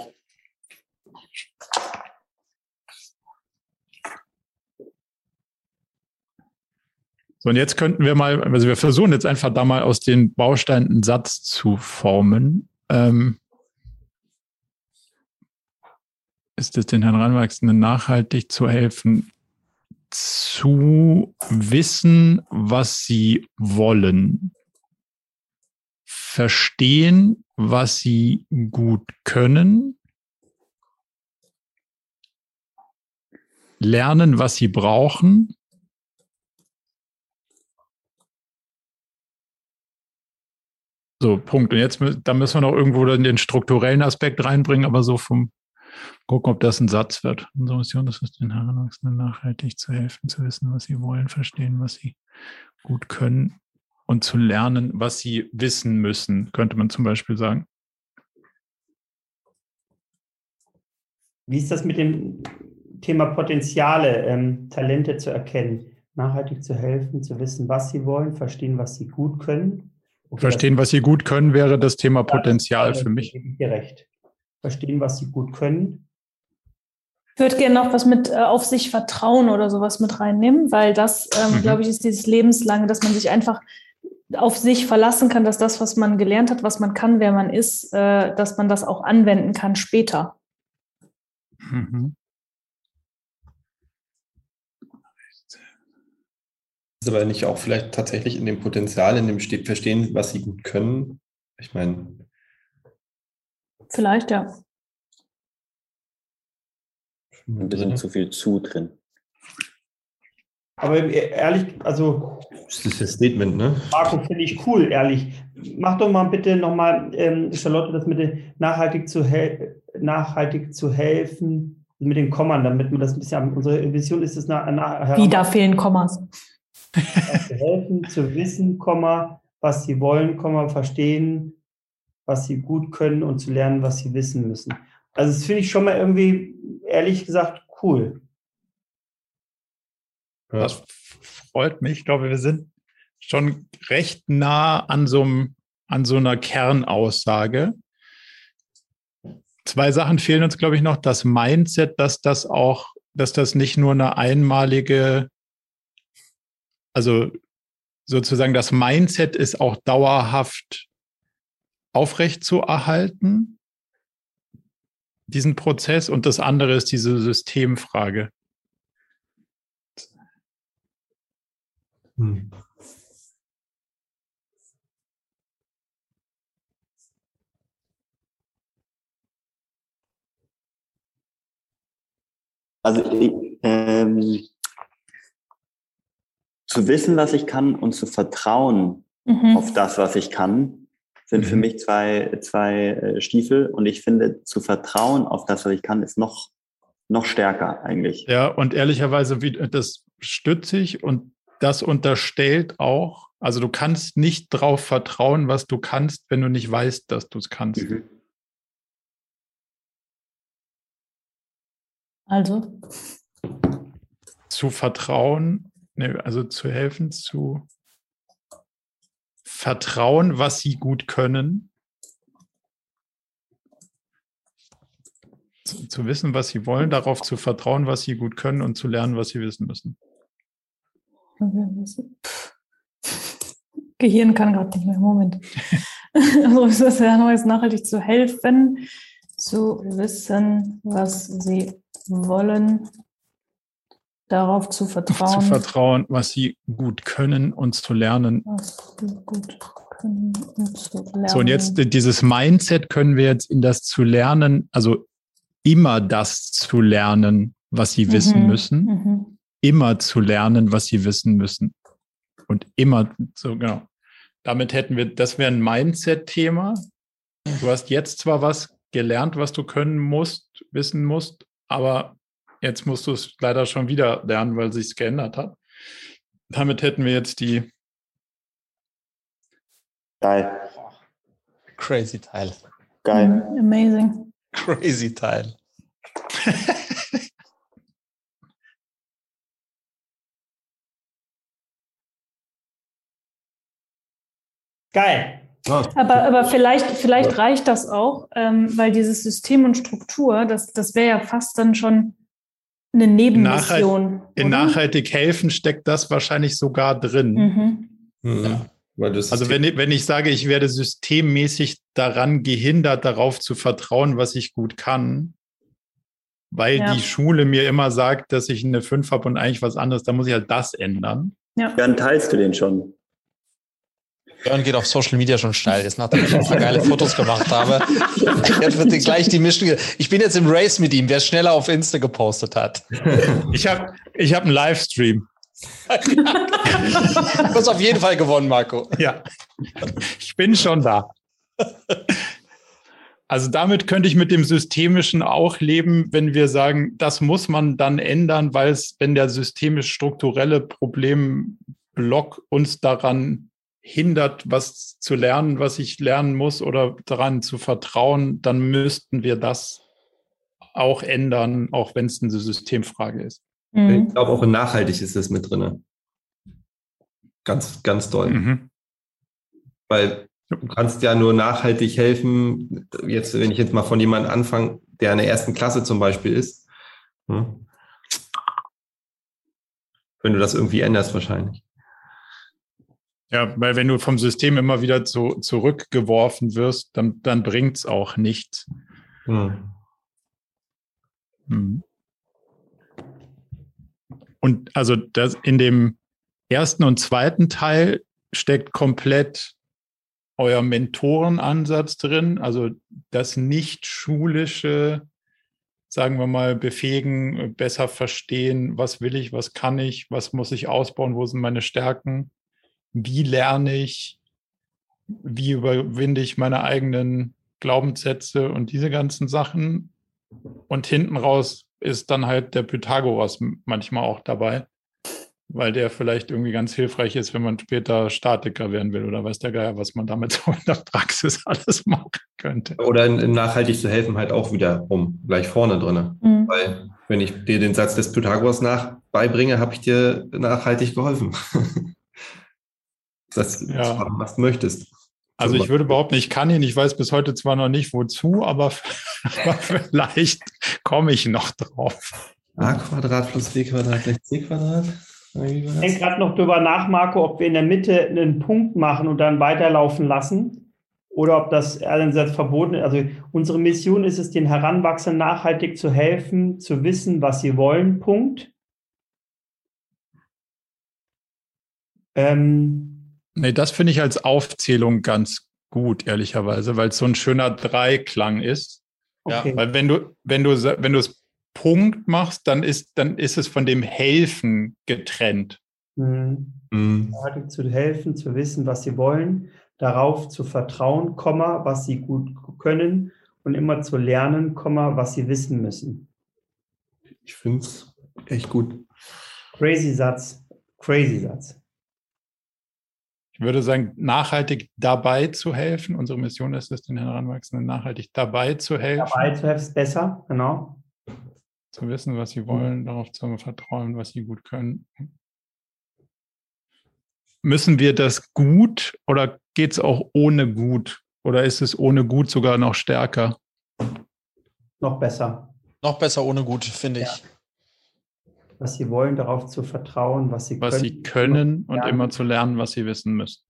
So, und jetzt könnten wir mal, also wir versuchen jetzt einfach da mal aus den Bausteinen einen Satz zu formen. Ähm, ist es den Heranwachsenden nachhaltig zu helfen, zu wissen, was sie wollen, verstehen, was sie gut können, lernen, was sie brauchen So, Punkt. Und jetzt da müssen wir noch irgendwo den strukturellen Aspekt reinbringen, aber so vom gucken, ob das ein Satz wird. Unsere Mission ist es, den Heranwachsenden nachhaltig zu helfen, zu wissen, was sie wollen, verstehen, was sie gut können und zu lernen, was sie wissen müssen, könnte man zum Beispiel sagen.
Wie ist das mit dem Thema Potenziale, ähm, Talente zu erkennen, nachhaltig zu helfen, zu wissen, was sie wollen, verstehen, was sie gut können
Okay, Verstehen, was sie gut können, wäre das Thema Potenzial für mich.
Ich dir recht. Verstehen, was sie gut können.
Ich würde gerne noch was mit äh, auf sich vertrauen oder sowas mit reinnehmen, weil das, ähm, mhm. glaube ich, ist dieses Lebenslange, dass man sich einfach auf sich verlassen kann, dass das, was man gelernt hat, was man kann, wer man ist, äh, dass man das auch anwenden kann später. Mhm.
Ist aber nicht auch vielleicht tatsächlich in dem Potenzial, in dem steht, verstehen, was sie gut können? Ich meine.
Vielleicht, ja.
Ein bisschen zu viel zu drin.
Aber ehrlich, also.
Das ist das Statement, ne?
Marco, finde ich cool, ehrlich. Mach doch mal bitte nochmal, ähm, Charlotte, das mit dem nachhaltig zu, nachhaltig zu helfen, mit den Kommern, damit man das ein bisschen, unsere Vision ist es nach,
nach Wie, da fehlen Kommas.
Zu helfen, zu wissen, Komma, was sie wollen, Komma, verstehen, was sie gut können und zu lernen, was sie wissen müssen. Also das finde ich schon mal irgendwie, ehrlich gesagt, cool.
Das freut mich. Ich glaube, wir sind schon recht nah an so, einem, an so einer Kernaussage. Zwei Sachen fehlen uns, glaube ich, noch. Das Mindset, dass das auch, dass das nicht nur eine einmalige, also sozusagen das Mindset ist auch dauerhaft aufrecht zu erhalten, diesen Prozess. Und das andere ist diese Systemfrage. Hm.
Also ähm, zu wissen, was ich kann und zu vertrauen mhm. auf das, was ich kann, sind mhm. für mich zwei, zwei äh, Stiefel. Und ich finde, zu vertrauen auf das, was ich kann, ist noch, noch stärker eigentlich.
Ja, und ehrlicherweise, das stütze ich und das unterstellt auch, also du kannst nicht darauf vertrauen, was du kannst, wenn du nicht weißt, dass du es kannst. Mhm.
Also?
Zu vertrauen, ne, also zu helfen, zu vertrauen, was sie gut können. Zu, wissen, was sie wollen, darauf zu vertrauen, was sie gut können und zu lernen, was sie wissen müssen. [LAUGHS]
Gehirn kann gerade nicht mehr. Moment. [LAUGHS] also ist das ja jetzt nachhaltig zu helfen, zu wissen, was sie wollen, darauf zu vertrauen.
Zu vertrauen, was sie gut können und zu lernen. Was sie gut können und zu lernen. So, und jetzt dieses Mindset können wir jetzt in das zu lernen, also immer das zu lernen, was sie mhm. wissen müssen. Mhm immer zu lernen, was sie wissen müssen. Und immer so, genau. Damit hätten wir, das wäre ein Mindset-Thema. Du hast jetzt zwar was gelernt, was du können musst, wissen musst, aber jetzt musst du es leider schon wieder lernen, weil sich es geändert hat. Damit hätten wir jetzt die.
Geil.
Crazy Teil.
Geil.
Amazing.
Crazy Teil. [LAUGHS]
Geil.
Aber, aber vielleicht, vielleicht reicht das auch, ähm, weil dieses System und Struktur, das, das wäre ja fast dann schon eine Nebenmission.
Nachhalt, in nachhaltig helfen steckt das wahrscheinlich sogar drin. Mhm. Mhm. Ja. Also wenn, wenn ich sage, ich werde systemmäßig daran gehindert, darauf zu vertrauen, was ich gut kann, weil ja. die Schule mir immer sagt, dass ich eine 5 habe und eigentlich was anderes, dann muss ich halt das ändern.
Ja. Dann teilst du den schon.
Jörn geht auf Social Media schon steil. Jetzt nachdem ich ein paar geile Fotos gemacht habe. [LAUGHS] Jetzt wird gleich die Mischung. Ich bin jetzt im Race mit ihm, wer schneller auf Insta gepostet hat.
Ich habe ich hab einen Livestream.
du hast auf jeden Fall gewonnen, Marco.
Ja. Ich bin schon da. Also damit könnte ich mit dem Systemischen auch leben, wenn wir sagen, das muss man dann ändern, weil es, wenn der systemisch strukturelle Problemblock uns daran hindert, was zu lernen, was ich lernen muss oder daran zu vertrauen, dann müssten wir das auch ändern, auch wenn es eine Systemfrage ist.
Mhm. Ich glaube, auch in nachhaltig ist das mit drin. Ganz, ganz doll. Mhm. Weil du kannst ja nur nachhaltig helfen, jetzt, wenn ich jetzt mal von jemandem anfange, der in der ersten Klasse zum Beispiel ist, hm? wenn du das irgendwie änderst wahrscheinlich.
Ja, weil wenn du vom System immer wieder zu, zurückgeworfen wirst, dann, dann bringt es auch nichts. Hm. Hm. Und also das in dem ersten und zweiten Teil steckt komplett euer Mentorenansatz drin, also das nicht schulische sagen wir mal, befähigen, besser verstehen, was will ich, was kann ich, was muss ich ausbauen, wo sind meine Stärken, wie lerne ich, wie überwinde ich meine eigenen Glaubenssätze und diese ganzen Sachen. Und hinten raus ist dann halt der Pythagoras manchmal auch dabei, weil der vielleicht irgendwie ganz hilfreich ist, wenn man später Statiker werden will oder weiß der Geier, was man damit [LAUGHS] so in der Praxis alles machen könnte.
Oder nachhaltig zu helfen halt auch wieder um gleich vorne drin. Mhm. Weil wenn ich dir den Satz des Pythagoras nach beibringe, habe ich dir nachhaltig geholfen. [LAUGHS] das, ja. was du möchtest.
Also ich würde behaupten, ich kann ihn, ich weiß bis heute zwar noch nicht wozu, aber, aber [LAUGHS] vielleicht komme ich noch drauf.
a Quadrat plus b Quadrat gleich c Quadrat.
Ich denke gerade noch drüber nach, Marco, ob wir in der Mitte einen Punkt machen und dann weiterlaufen lassen oder ob das einerseits verboten ist. Also unsere Mission ist es, den Heranwachsenden nachhaltig zu helfen, zu wissen, was sie wollen. Punkt.
Ähm, Nee, das finde ich als Aufzählung ganz gut, ehrlicherweise, weil es so ein schöner Dreiklang ist. Okay. Weil wenn du, wenn du, wenn du es Punkt machst, dann ist, dann ist es von dem Helfen getrennt.
Mhm. Mhm. Zu helfen, zu wissen, was sie wollen, darauf zu vertrauen, Komma, was sie gut können und immer zu lernen, Komma, was sie wissen müssen.
Ich finde es echt gut.
Crazy Satz. Crazy Satz.
Ich würde sagen, nachhaltig dabei zu helfen. Unsere Mission ist es, den Heranwachsenden nachhaltig dabei zu helfen.
Dabei zu helfen ist besser, genau.
Zu wissen, was sie wollen, darauf zu vertrauen, was sie gut können. Müssen wir das gut oder geht es auch ohne gut? Oder ist es ohne gut sogar noch stärker?
Noch besser.
Noch besser ohne gut, finde ich.
Was sie wollen, darauf zu vertrauen, was sie
was können. sie können und immer zu lernen, was sie wissen müssen.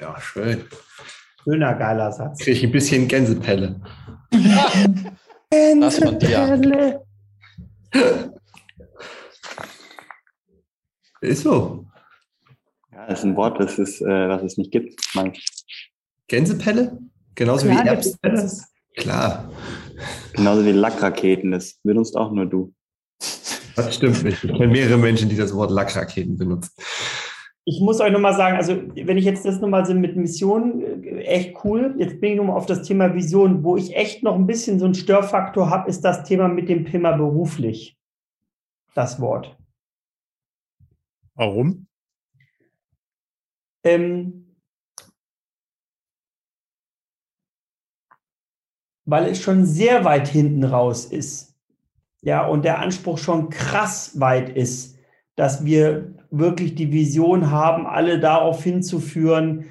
Ja, schön.
Schöner, geiler Satz.
Kriege ich ein bisschen Gänsepelle. [LAUGHS]
das dir.
Ist so.
Ja, das ist ein Wort, das, ist, äh, was es nicht gibt. Man.
Genauso Klar, wie Erbspelle? Klar.
Genauso wie Lackraketen, das benutzt auch nur du.
Das stimmt nicht. Ich kenne mehrere Menschen, die das Wort Lackraketen benutzen.
Ich muss euch nochmal sagen, also wenn ich jetzt das nochmal so mit Missionen, äh, echt cool. Jetzt bin ich nochmal auf das Thema Vision. Wo ich echt noch ein bisschen so einen Störfaktor habe, ist das Thema mit dem Thema beruflich. Das Wort.
Warum?
Ähm, weil es schon sehr weit hinten raus ist ja, und der Anspruch schon krass weit ist, dass wir wirklich die Vision haben, alle darauf hinzuführen.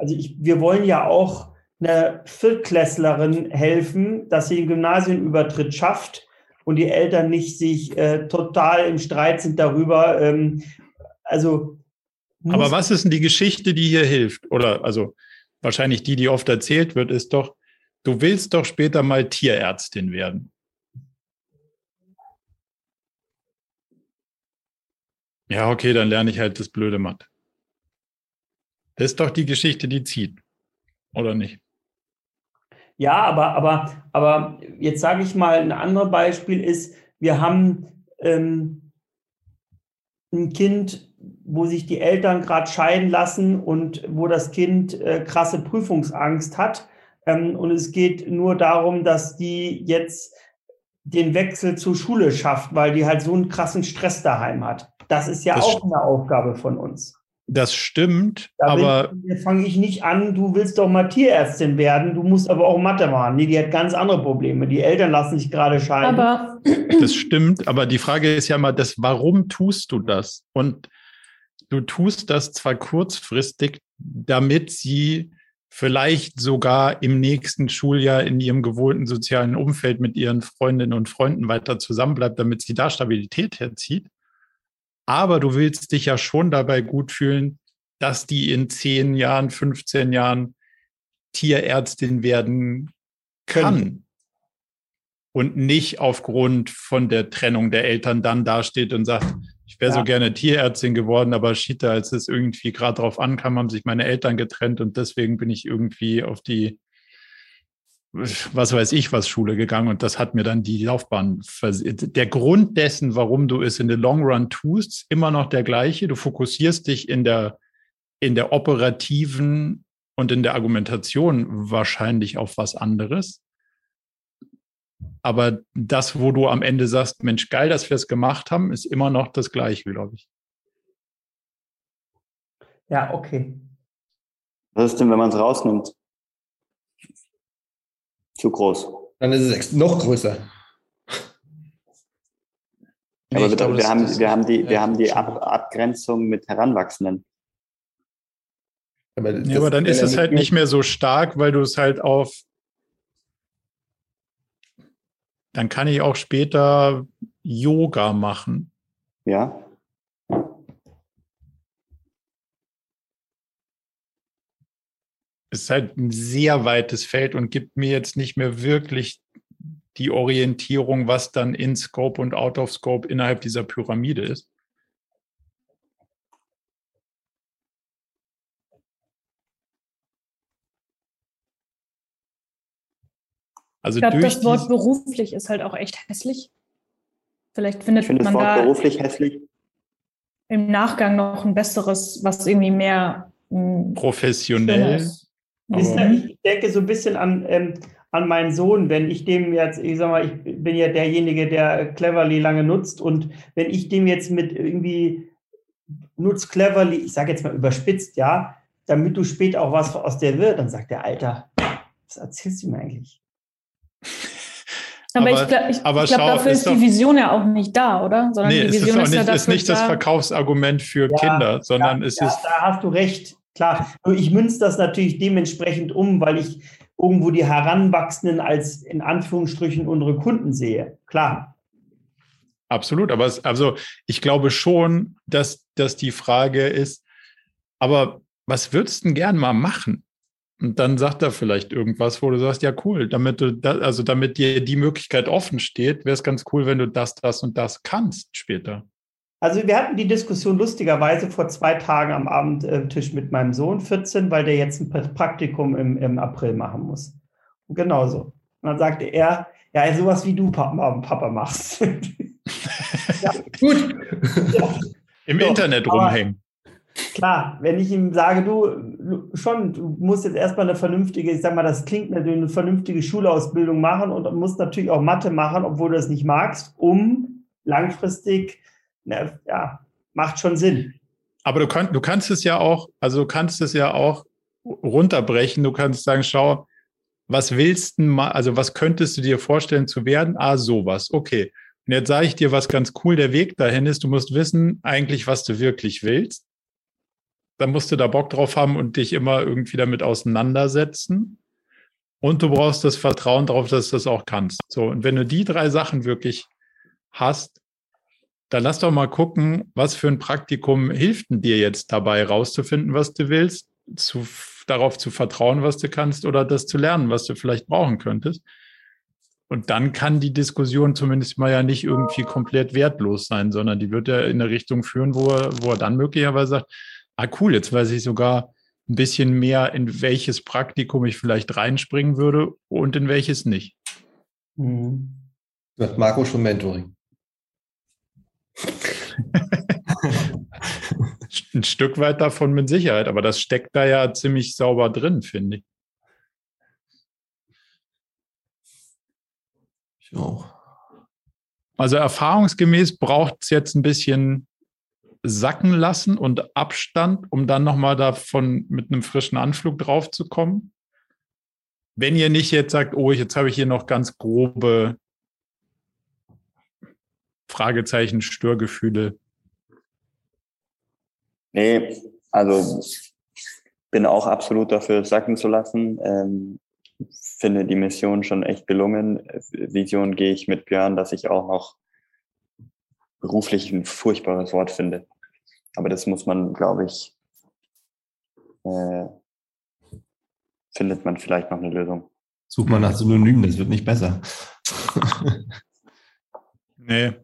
Also ich, wir wollen ja auch eine Viertklässlerin helfen, dass sie den Gymnasienübertritt schafft und die Eltern nicht sich äh, total im Streit sind darüber. Ähm, also
aber was ist denn die Geschichte, die hier hilft? Oder also wahrscheinlich die, die oft erzählt wird, ist doch, du willst doch später mal Tierärztin werden. Ja, okay, dann lerne ich halt das blöde Mathe. Das ist doch die Geschichte, die zieht, oder nicht?
Ja, aber, aber, aber jetzt sage ich mal, ein anderes Beispiel ist, wir haben ähm, ein Kind, wo sich die Eltern gerade scheiden lassen und wo das Kind äh, krasse Prüfungsangst hat. Ähm, und es geht nur darum, dass die jetzt den Wechsel zur Schule schafft, weil die halt so einen krassen Stress daheim hat. Das ist ja das auch eine Aufgabe von uns.
Das stimmt, da aber.
fange ich nicht an, du willst doch mal Tierärztin werden, du musst aber auch Mathe machen. Nee, die hat ganz andere Probleme. Die Eltern lassen sich gerade scheiden.
Aber [CLEARS THROAT] das stimmt, aber die Frage ist ja mal, das, warum tust du das? Und du tust das zwar kurzfristig, damit sie vielleicht sogar im nächsten Schuljahr in ihrem gewohnten sozialen Umfeld mit ihren Freundinnen und Freunden weiter zusammenbleibt, damit sie da Stabilität herzieht. Aber du willst dich ja schon dabei gut fühlen, dass die in 10 Jahren, 15 Jahren Tierärztin werden kann. Und nicht aufgrund von der Trennung der Eltern dann dasteht und sagt, ich wäre ja. so gerne Tierärztin geworden, aber Schiete, als es irgendwie gerade drauf ankam, haben sich meine Eltern getrennt und deswegen bin ich irgendwie auf die was weiß ich, was Schule gegangen und das hat mir dann die Laufbahn versiert. Der Grund dessen, warum du es in the long run tust, immer noch der gleiche. Du fokussierst dich in der, in der operativen und in der Argumentation wahrscheinlich auf was anderes. Aber das, wo du am Ende sagst, Mensch, geil, dass wir es gemacht haben, ist immer noch das gleiche, glaube ich.
Ja, okay.
Was ist denn, wenn man es rausnimmt? Zu groß.
Dann ist es noch größer.
Aber wir, glaube, wir, haben, wir haben die, wir haben die Ab Abgrenzung mit Heranwachsenden.
Aber ja, aber dann ist es halt nicht mehr so stark, weil du es halt auf. Dann kann ich auch später Yoga machen.
Ja.
Ist halt ein sehr weites Feld und gibt mir jetzt nicht mehr wirklich die Orientierung, was dann in Scope und out of Scope innerhalb dieser Pyramide ist.
Also ich glaube, das Wort beruflich ist halt auch echt hässlich. Vielleicht findet
ich
man
das Wort
da
beruflich hässlich.
im Nachgang noch ein besseres, was irgendwie mehr
hm, professionell.
Ich denke so ein bisschen an, ähm, an meinen Sohn, wenn ich dem jetzt, ich sag mal, ich bin ja derjenige, der Cleverly lange nutzt und wenn ich dem jetzt mit irgendwie nutzt Cleverly, ich sage jetzt mal überspitzt, ja, damit du später auch was aus der wird, dann sagt der Alter, was erzählst du mir eigentlich?
Aber, aber ich glaube, ich, aber ich glaub, dafür ist, die Vision ja auch nicht da, oder?
Sondern nee, die Vision ist, ist, nicht, ja ist nicht das Verkaufsargument für ja, Kinder, sondern
ja,
es
ja,
ist.
Da hast du recht. Klar, nur ich münze das natürlich dementsprechend um, weil ich irgendwo die Heranwachsenden als in Anführungsstrichen unsere Kunden sehe. Klar.
Absolut, aber es, also ich glaube schon, dass, dass die Frage ist, aber was würdest du denn gern mal machen? Und dann sagt er vielleicht irgendwas, wo du sagst, ja cool, damit du da, also damit dir die Möglichkeit offen steht, wäre es ganz cool, wenn du das, das und das kannst später.
Also wir hatten die Diskussion lustigerweise vor zwei Tagen am Abendtisch mit meinem Sohn 14, weil der jetzt ein Praktikum im, im April machen muss. Und genauso. Und dann sagte er, ja, sowas wie du Papa, Papa machst. [LAUGHS]
ja, gut. Ja. Im so, Internet rumhängen.
Klar, wenn ich ihm sage, du schon, du musst jetzt erstmal eine vernünftige, ich sag mal, das klingt natürlich eine vernünftige Schulausbildung machen und musst natürlich auch Mathe machen, obwohl du das nicht magst, um langfristig ne, ja, macht schon Sinn.
Aber du, kann, du kannst es ja auch, also du kannst es ja auch runterbrechen. Du kannst sagen, schau, was willst du mal, also was könntest du dir vorstellen zu werden? Ah, sowas. Okay. Und jetzt sage ich dir, was ganz cool der Weg dahin ist. Du musst wissen eigentlich, was du wirklich willst. Dann musst du da Bock drauf haben und dich immer irgendwie damit auseinandersetzen. Und du brauchst das Vertrauen darauf, dass du das auch kannst. So. Und wenn du die drei Sachen wirklich hast, dann lass doch mal gucken, was für ein Praktikum hilft denn dir jetzt dabei, rauszufinden, was du willst, zu, darauf zu vertrauen, was du kannst oder das zu lernen, was du vielleicht brauchen könntest. Und dann kann die Diskussion zumindest mal ja nicht irgendwie komplett wertlos sein, sondern die wird ja in eine Richtung führen, wo er, wo er dann möglicherweise sagt, ah cool, jetzt weiß ich sogar ein bisschen mehr, in welches Praktikum ich vielleicht reinspringen würde und in welches nicht.
Mhm. Marco schon Mentoring. [LAUGHS]
Ein Stück weit davon mit Sicherheit, aber das steckt da ja ziemlich sauber drin, finde ich. Ich auch. Also erfahrungsgemäß braucht es jetzt ein bisschen sacken lassen und Abstand, um dann nochmal davon mit einem frischen Anflug drauf zu kommen. Wenn ihr nicht jetzt sagt, oh, jetzt habe ich hier noch ganz grobe Fragezeichen, Störgefühle?
Nee, also bin auch absolut dafür, sacken zu lassen. Ähm, finde die Mission schon echt gelungen. Vision gehe ich mit Björn, dass ich auch noch beruflich ein furchtbares Wort finde. Aber das muss man, glaube ich, äh, findet man vielleicht noch eine Lösung.
Such mal nach Synonymen, das wird nicht besser.
nee,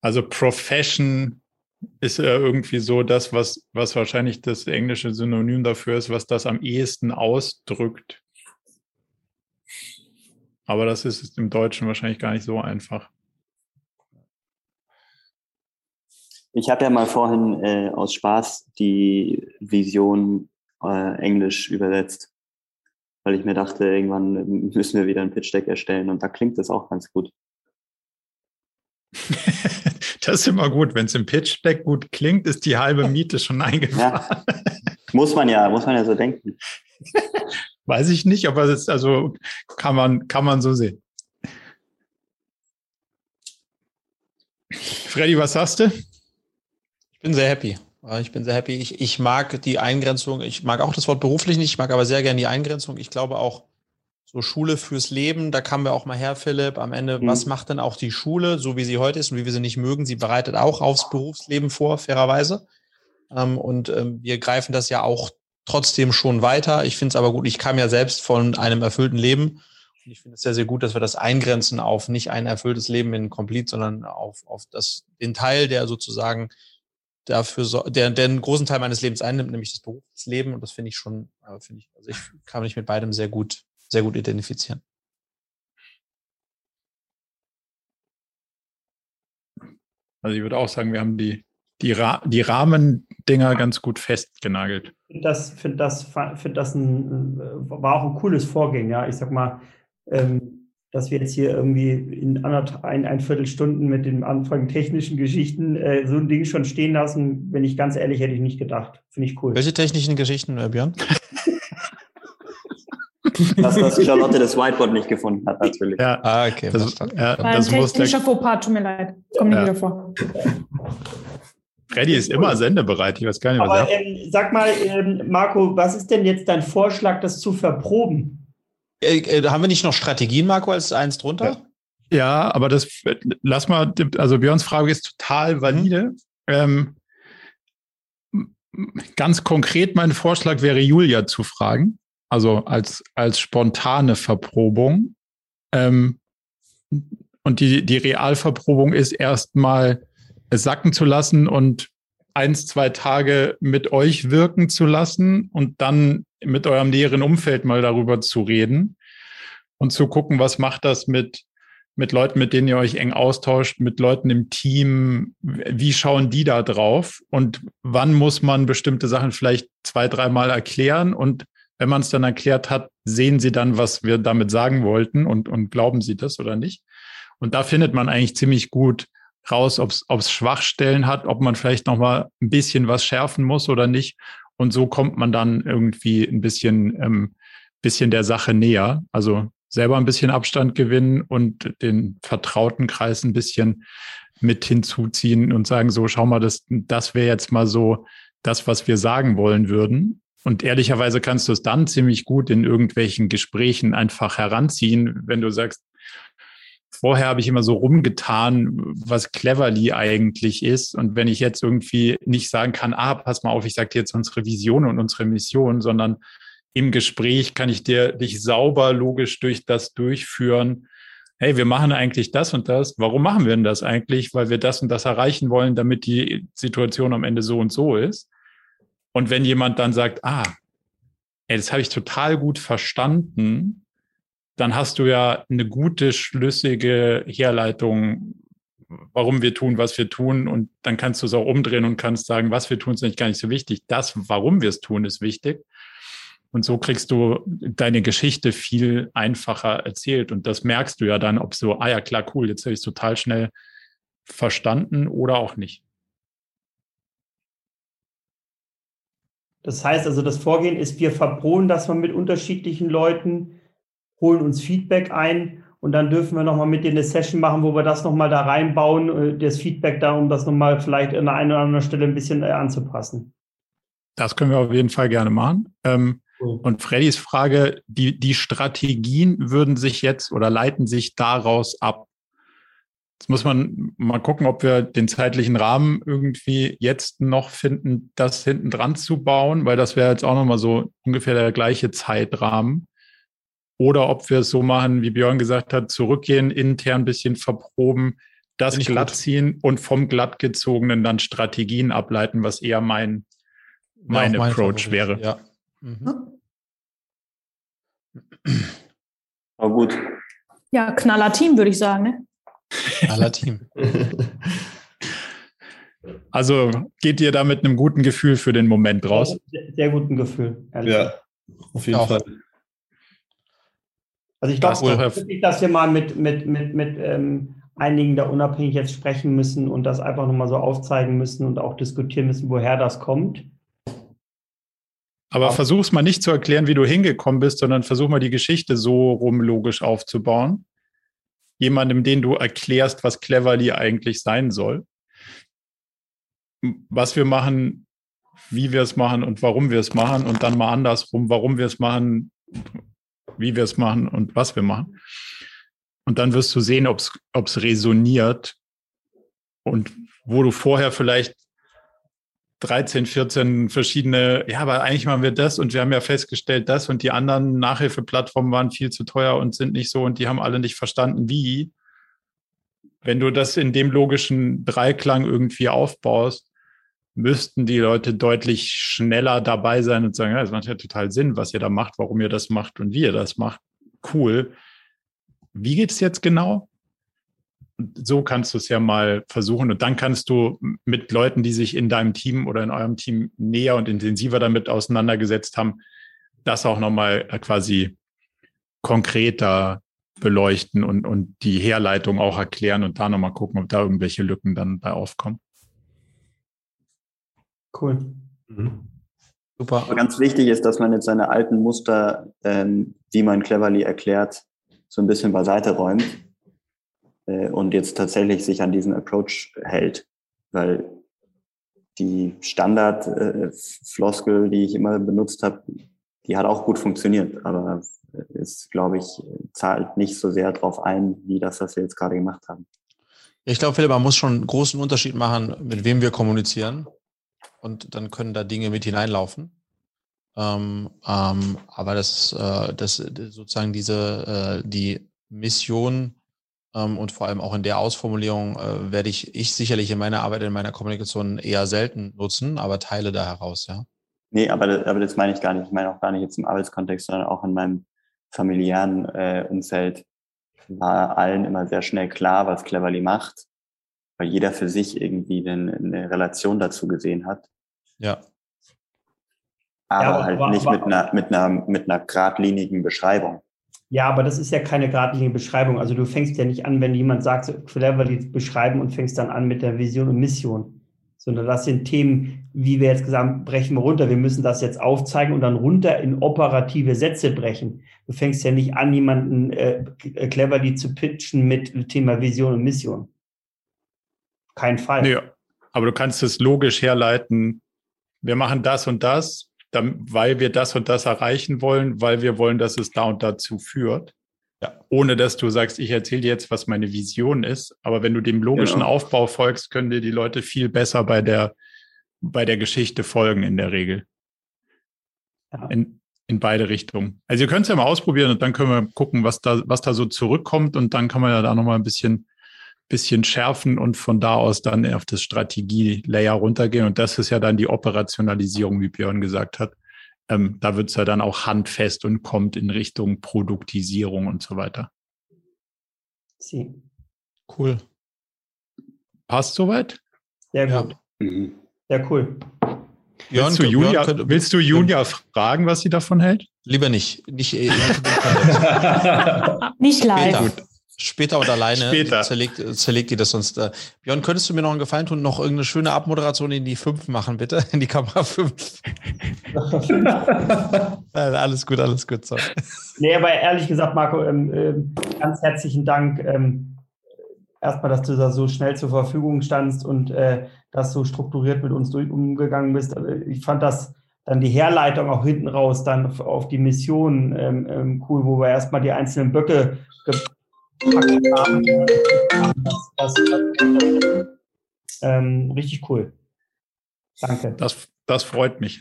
also Profession ist ja irgendwie so das, was, was wahrscheinlich das englische Synonym dafür ist, was das am ehesten ausdrückt. Aber das ist im Deutschen wahrscheinlich gar nicht so einfach.
Ich habe ja mal vorhin äh, aus Spaß die Vision äh, Englisch übersetzt, weil ich mir dachte, irgendwann müssen wir wieder ein Pitch Deck erstellen und da klingt das auch ganz gut. [LAUGHS] [LAUGHS]
das ist immer gut. Wenn es im Pitch Deck gut klingt, ist die halbe Miete schon [LAUGHS] eingefahren.
Ja. Muss man ja, muss man ja so denken. [LAUGHS]
Weiß ich nicht, aber das ist also kann man, kann man so sehen. Freddy, was hast du?
Ich bin sehr happy. Ich bin sehr happy. Ich, ich mag die Eingrenzung. Ich mag auch das Wort beruflich nicht. Ich mag aber sehr gerne die Eingrenzung. Ich glaube auch, so Schule fürs Leben, da kamen wir auch mal her, Philipp. Am Ende, mhm. was macht denn auch die Schule, so wie sie heute ist und wie wir sie nicht mögen? Sie bereitet auch aufs Berufsleben vor, fairerweise. Ähm, und ähm, wir greifen das ja auch trotzdem schon weiter. Ich finde es aber gut. Ich kam ja selbst von einem erfüllten Leben. Und ich finde es sehr, sehr gut, dass wir das eingrenzen auf nicht ein erfülltes Leben in Complete, sondern auf, auf das, den Teil, der sozusagen dafür so, der, der einen großen Teil meines Lebens einnimmt, nämlich das Berufsleben. Und das finde ich schon, äh, finde ich, also ich kann mich mit beidem sehr gut, sehr gut identifizieren.
Also ich würde auch sagen, wir haben die, die, Ra die Rahmendinger ganz gut festgenagelt.
Das, finde das, find das ein, war auch ein cooles Vorgehen, ja. Ich sag mal, ähm, dass wir jetzt hier irgendwie in anderthalb, ein, ein Viertelstunden mit den Anfang technischen Geschichten äh, so ein Ding schon stehen lassen, wenn ich ganz ehrlich, hätte ich nicht gedacht. Finde ich cool.
Welche technischen Geschichten, äh, Björn? [LAUGHS]
das, was [LAUGHS] Charlotte das Whiteboard nicht gefunden hat, natürlich.
Ja,
ah, okay.
Das,
ja, das ein technischer Fauxpas, tut mir leid. Kommt ja. nicht wieder vor. [LAUGHS]
Freddy ist immer sendebereit, ich weiß gar nicht, was
Aber, ähm, Sag mal, ähm, Marco, was ist denn jetzt dein Vorschlag, das zu verproben?
Äh, äh, haben wir nicht noch Strategien, Marco, als eins drunter?
Ja, ja aber das lass mal, also Björns Frage ist total valide. Mhm. Ähm, ganz konkret, mein Vorschlag wäre, Julia zu fragen, also als, als spontane Verprobung. Ähm, und die, die Realverprobung ist erstmal es sacken zu lassen und eins, zwei Tage mit euch wirken zu lassen und dann mit eurem näheren Umfeld mal darüber zu reden und zu gucken, was macht das mit, mit Leuten, mit denen ihr euch eng austauscht, mit Leuten im Team, wie schauen die da drauf und wann muss man bestimmte Sachen vielleicht zwei, dreimal erklären und wenn man es dann erklärt hat, sehen sie dann, was wir damit sagen wollten und, und glauben sie das oder nicht. Und da findet man eigentlich ziemlich gut raus, ob es Schwachstellen hat, ob man vielleicht noch mal ein bisschen was schärfen muss oder nicht. Und so kommt man dann irgendwie ein bisschen, ähm, bisschen der Sache näher. Also selber ein bisschen Abstand gewinnen und den vertrauten Kreis ein bisschen mit hinzuziehen und sagen, so, schau mal, das, das wäre jetzt mal so das, was wir sagen wollen würden. Und ehrlicherweise kannst du es dann ziemlich gut in irgendwelchen Gesprächen einfach heranziehen, wenn du sagst, vorher habe ich immer so rumgetan, was Cleverly eigentlich ist. Und wenn ich jetzt irgendwie nicht sagen kann, ah, pass mal auf, ich sage dir jetzt unsere Vision und unsere Mission, sondern im Gespräch kann ich dir dich sauber logisch durch das durchführen. Hey, wir machen eigentlich das und das. Warum machen wir denn das eigentlich? Weil wir das und das erreichen wollen, damit die Situation am Ende so und so ist. Und wenn jemand dann sagt, ah, ey, das habe ich total gut verstanden, dann hast du ja eine gute, schlüssige Herleitung, warum wir tun, was wir tun. Und dann kannst du es auch umdrehen und kannst sagen, was wir tun, ist nicht gar nicht so wichtig. Das, warum wir es tun, ist wichtig. Und so kriegst du deine Geschichte viel einfacher erzählt. Und das merkst du ja dann, ob so, ah ja, klar, cool, jetzt habe ich es total schnell verstanden oder auch nicht.
Das heißt also, das Vorgehen ist, wir verproben das mal mit unterschiedlichen Leuten, holen uns Feedback ein und dann dürfen wir nochmal mit dir eine Session machen, wo wir das nochmal da reinbauen, äh, das Feedback da, um das nochmal vielleicht an der einen oder anderen Stelle ein bisschen äh, anzupassen.
Das können wir auf jeden Fall gerne machen. Ähm, cool. Und Freddys Frage, die, die Strategien würden sich jetzt oder leiten sich daraus ab. Jetzt muss man mal gucken, ob wir den zeitlichen Rahmen irgendwie jetzt noch finden, das hinten dran zu bauen, weil das wäre jetzt auch nochmal so ungefähr der gleiche Zeitrahmen oder ob wir es so machen, wie Björn gesagt hat, zurückgehen, intern ein bisschen verproben, das glatt ziehen und vom glatt gezogenen dann Strategien ableiten, was eher mein, mein ja, Approach wäre.
Ja. Mhm.
Aber gut.
Ja, knaller Team, würde ich sagen. Ne?
Knaller [LAUGHS] Team.
Also geht ihr da mit einem guten Gefühl für den Moment raus?
Sehr, sehr guten Gefühl.
Ja, auf jeden
Auch.
Fall.
Also ich glaube wirklich, dass wir mal mit, mit, mit, mit ähm, einigen da unabhängig jetzt sprechen müssen und das einfach nochmal so aufzeigen müssen und auch diskutieren müssen, woher das kommt.
Aber versuch's mal nicht zu erklären, wie du hingekommen bist, sondern versuch mal die Geschichte so rum logisch aufzubauen. Jemandem, den du erklärst, was Cleverly eigentlich sein soll. Was wir machen, wie wir es machen und warum wir es machen und dann mal andersrum, warum wir es machen, wie wir es machen und was wir machen. Und dann wirst du sehen, ob es resoniert und wo du vorher vielleicht 13, 14 verschiedene, ja, aber eigentlich machen wir das und wir haben ja festgestellt, das und die anderen Nachhilfeplattformen waren viel zu teuer und sind nicht so und die haben alle nicht verstanden, wie. Wenn du das in dem logischen Dreiklang irgendwie aufbaust, müssten die Leute deutlich schneller dabei sein und sagen, ja, das macht ja total Sinn, was ihr da macht, warum ihr das macht und wie ihr das macht. Cool. Wie geht's jetzt genau? So kannst du es ja mal versuchen. Und dann kannst du mit Leuten, die sich in deinem Team oder in eurem Team näher und intensiver damit auseinandergesetzt haben, das auch nochmal quasi konkreter beleuchten und, und die Herleitung auch erklären und da nochmal gucken, ob da irgendwelche Lücken dann bei aufkommen.
Cool.
Mhm.
Super.
Aber ganz wichtig ist, dass man jetzt seine alten Muster, ähm, die man cleverly erklärt, so ein bisschen beiseite räumt äh, und jetzt tatsächlich sich an diesen Approach hält. Weil die Standard-Floskel, die ich immer benutzt habe, die hat auch gut funktioniert, aber ist, glaube ich, zahlt nicht so sehr darauf ein, wie das, was wir jetzt gerade gemacht haben.
Ich glaube, Philipp, man muss schon einen großen Unterschied machen, mit wem wir kommunizieren. Und dann können da Dinge mit hineinlaufen. Ähm, ähm, aber das, äh, das sozusagen diese, äh, die Mission und vor allem auch in der Ausformulierung äh, werde ich, ich sicherlich in meiner Arbeit, in meiner Kommunikation eher selten nutzen, aber teile da heraus, ja.
Nee, aber, das- aber das meine ich gar nicht. Ich meine auch gar nicht jetzt im Arbeitskontext, sondern auch in meinem familiären äh, Umfeld war allen immer sehr schnell klar, was Cleverly macht, weil jeder für sich irgendwie eine, eine Relation dazu gesehen hat.
Ja.
Aber
Ja, aber-
halt
aber-
nicht
aber-
mit einer, mit einer, mit einer geradlinigen Beschreibung.
Ja, aber das ist ja keine geradlinige Beschreibung. Also du fängst ja nicht an, wenn jemand sagt, so cleverly beschreiben und fängst dann an mit der Vision und Mission. Sondern das sind Themen, wie wir jetzt gesagt haben, brechen wir runter. Wir müssen das jetzt aufzeigen und dann runter in operative Sätze brechen. Du fängst ja nicht an, jemanden äh, cleverly zu pitchen mit Thema Vision und Mission. Kein Fall.
Nee, aber du kannst es logisch herleiten. Wir machen das und das, weil wir das und das erreichen wollen, weil wir wollen, dass es da und dazu führt.
Ja.
Ohne dass du sagst, ich erzähle dir jetzt, was meine Vision ist. Aber wenn du dem logischen
Genau.
Aufbau folgst, können dir die Leute viel besser bei der, bei der Geschichte folgen in der Regel.
Ja.
In, in beide Richtungen. Also ihr könnt es ja mal ausprobieren und dann können wir gucken, was da, was da so zurückkommt und dann kann man ja da nochmal ein bisschen, bisschen schärfen und von da aus dann auf das Strategie-Layer runtergehen. Und das ist ja dann die Operationalisierung, wie Björn gesagt hat. Ähm, da wird es ja dann auch handfest und kommt in Richtung Produktisierung und so weiter.
Sie.
Cool.
Mhm.
Passt soweit?
Sehr
Ja.
gut. Sehr cool.
Björn,
willst, du
Björn
Julia,
könnte-
willst du Julia fragen, was sie davon hält?
Lieber nicht. Nicht, äh, [LAUGHS] nicht.
Nicht live.
Später. Später und alleine
Später.
Zerlegt, zerlegt die das sonst. Äh. Björn, könntest du mir noch einen Gefallen tun, noch irgendeine schöne Abmoderation in die 5 machen, bitte? [LAUGHS] In die Kamera 5. [LAUGHS] alles gut, alles gut. Sorry.
Nee, aber ehrlich gesagt, Marco, ähm, ähm, ganz herzlichen Dank. Ähm, erstmal, dass du da so schnell zur Verfügung standst und äh, das so strukturiert mit uns durch, umgegangen bist. Aber Ich fand das dann die Herleitung auch hinten raus, dann auf, auf die Mission ähm, ähm, cool, wo wir erstmal die einzelnen Böcke gepackt haben. Das, das, das, ähm, richtig cool. Danke.
Das, das freut mich.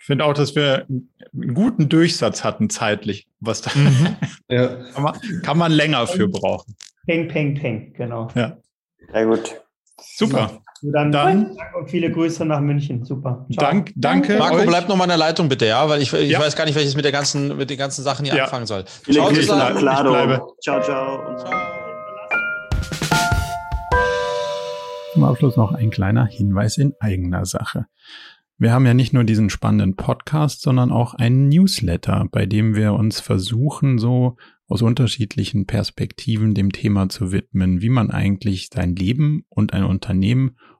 Ich finde auch, dass wir einen guten Durchsatz hatten zeitlich. Was da [LAUGHS]
ja.
kann, man, kann man länger für brauchen.
Peng, peng, peng, genau.
Ja,
Sehr gut.
super.
Dann, dann und viele Grüße nach München. Super.
Dank, danke.
Marco, euch. bleib noch mal in der Leitung bitte, ja, weil ich, ich ja. weiß gar nicht, welches mit der ganzen, mit den ganzen Sachen hier ja. anfangen soll.
Viele ciao, Grüße nach Claro. Ciao, ciao. ciao.
Zum Abschluss noch ein kleiner Hinweis in eigener Sache. Wir haben ja nicht nur diesen spannenden Podcast, sondern auch einen Newsletter, bei dem wir uns versuchen, so aus unterschiedlichen Perspektiven dem Thema zu widmen, wie man eigentlich sein Leben und ein Unternehmen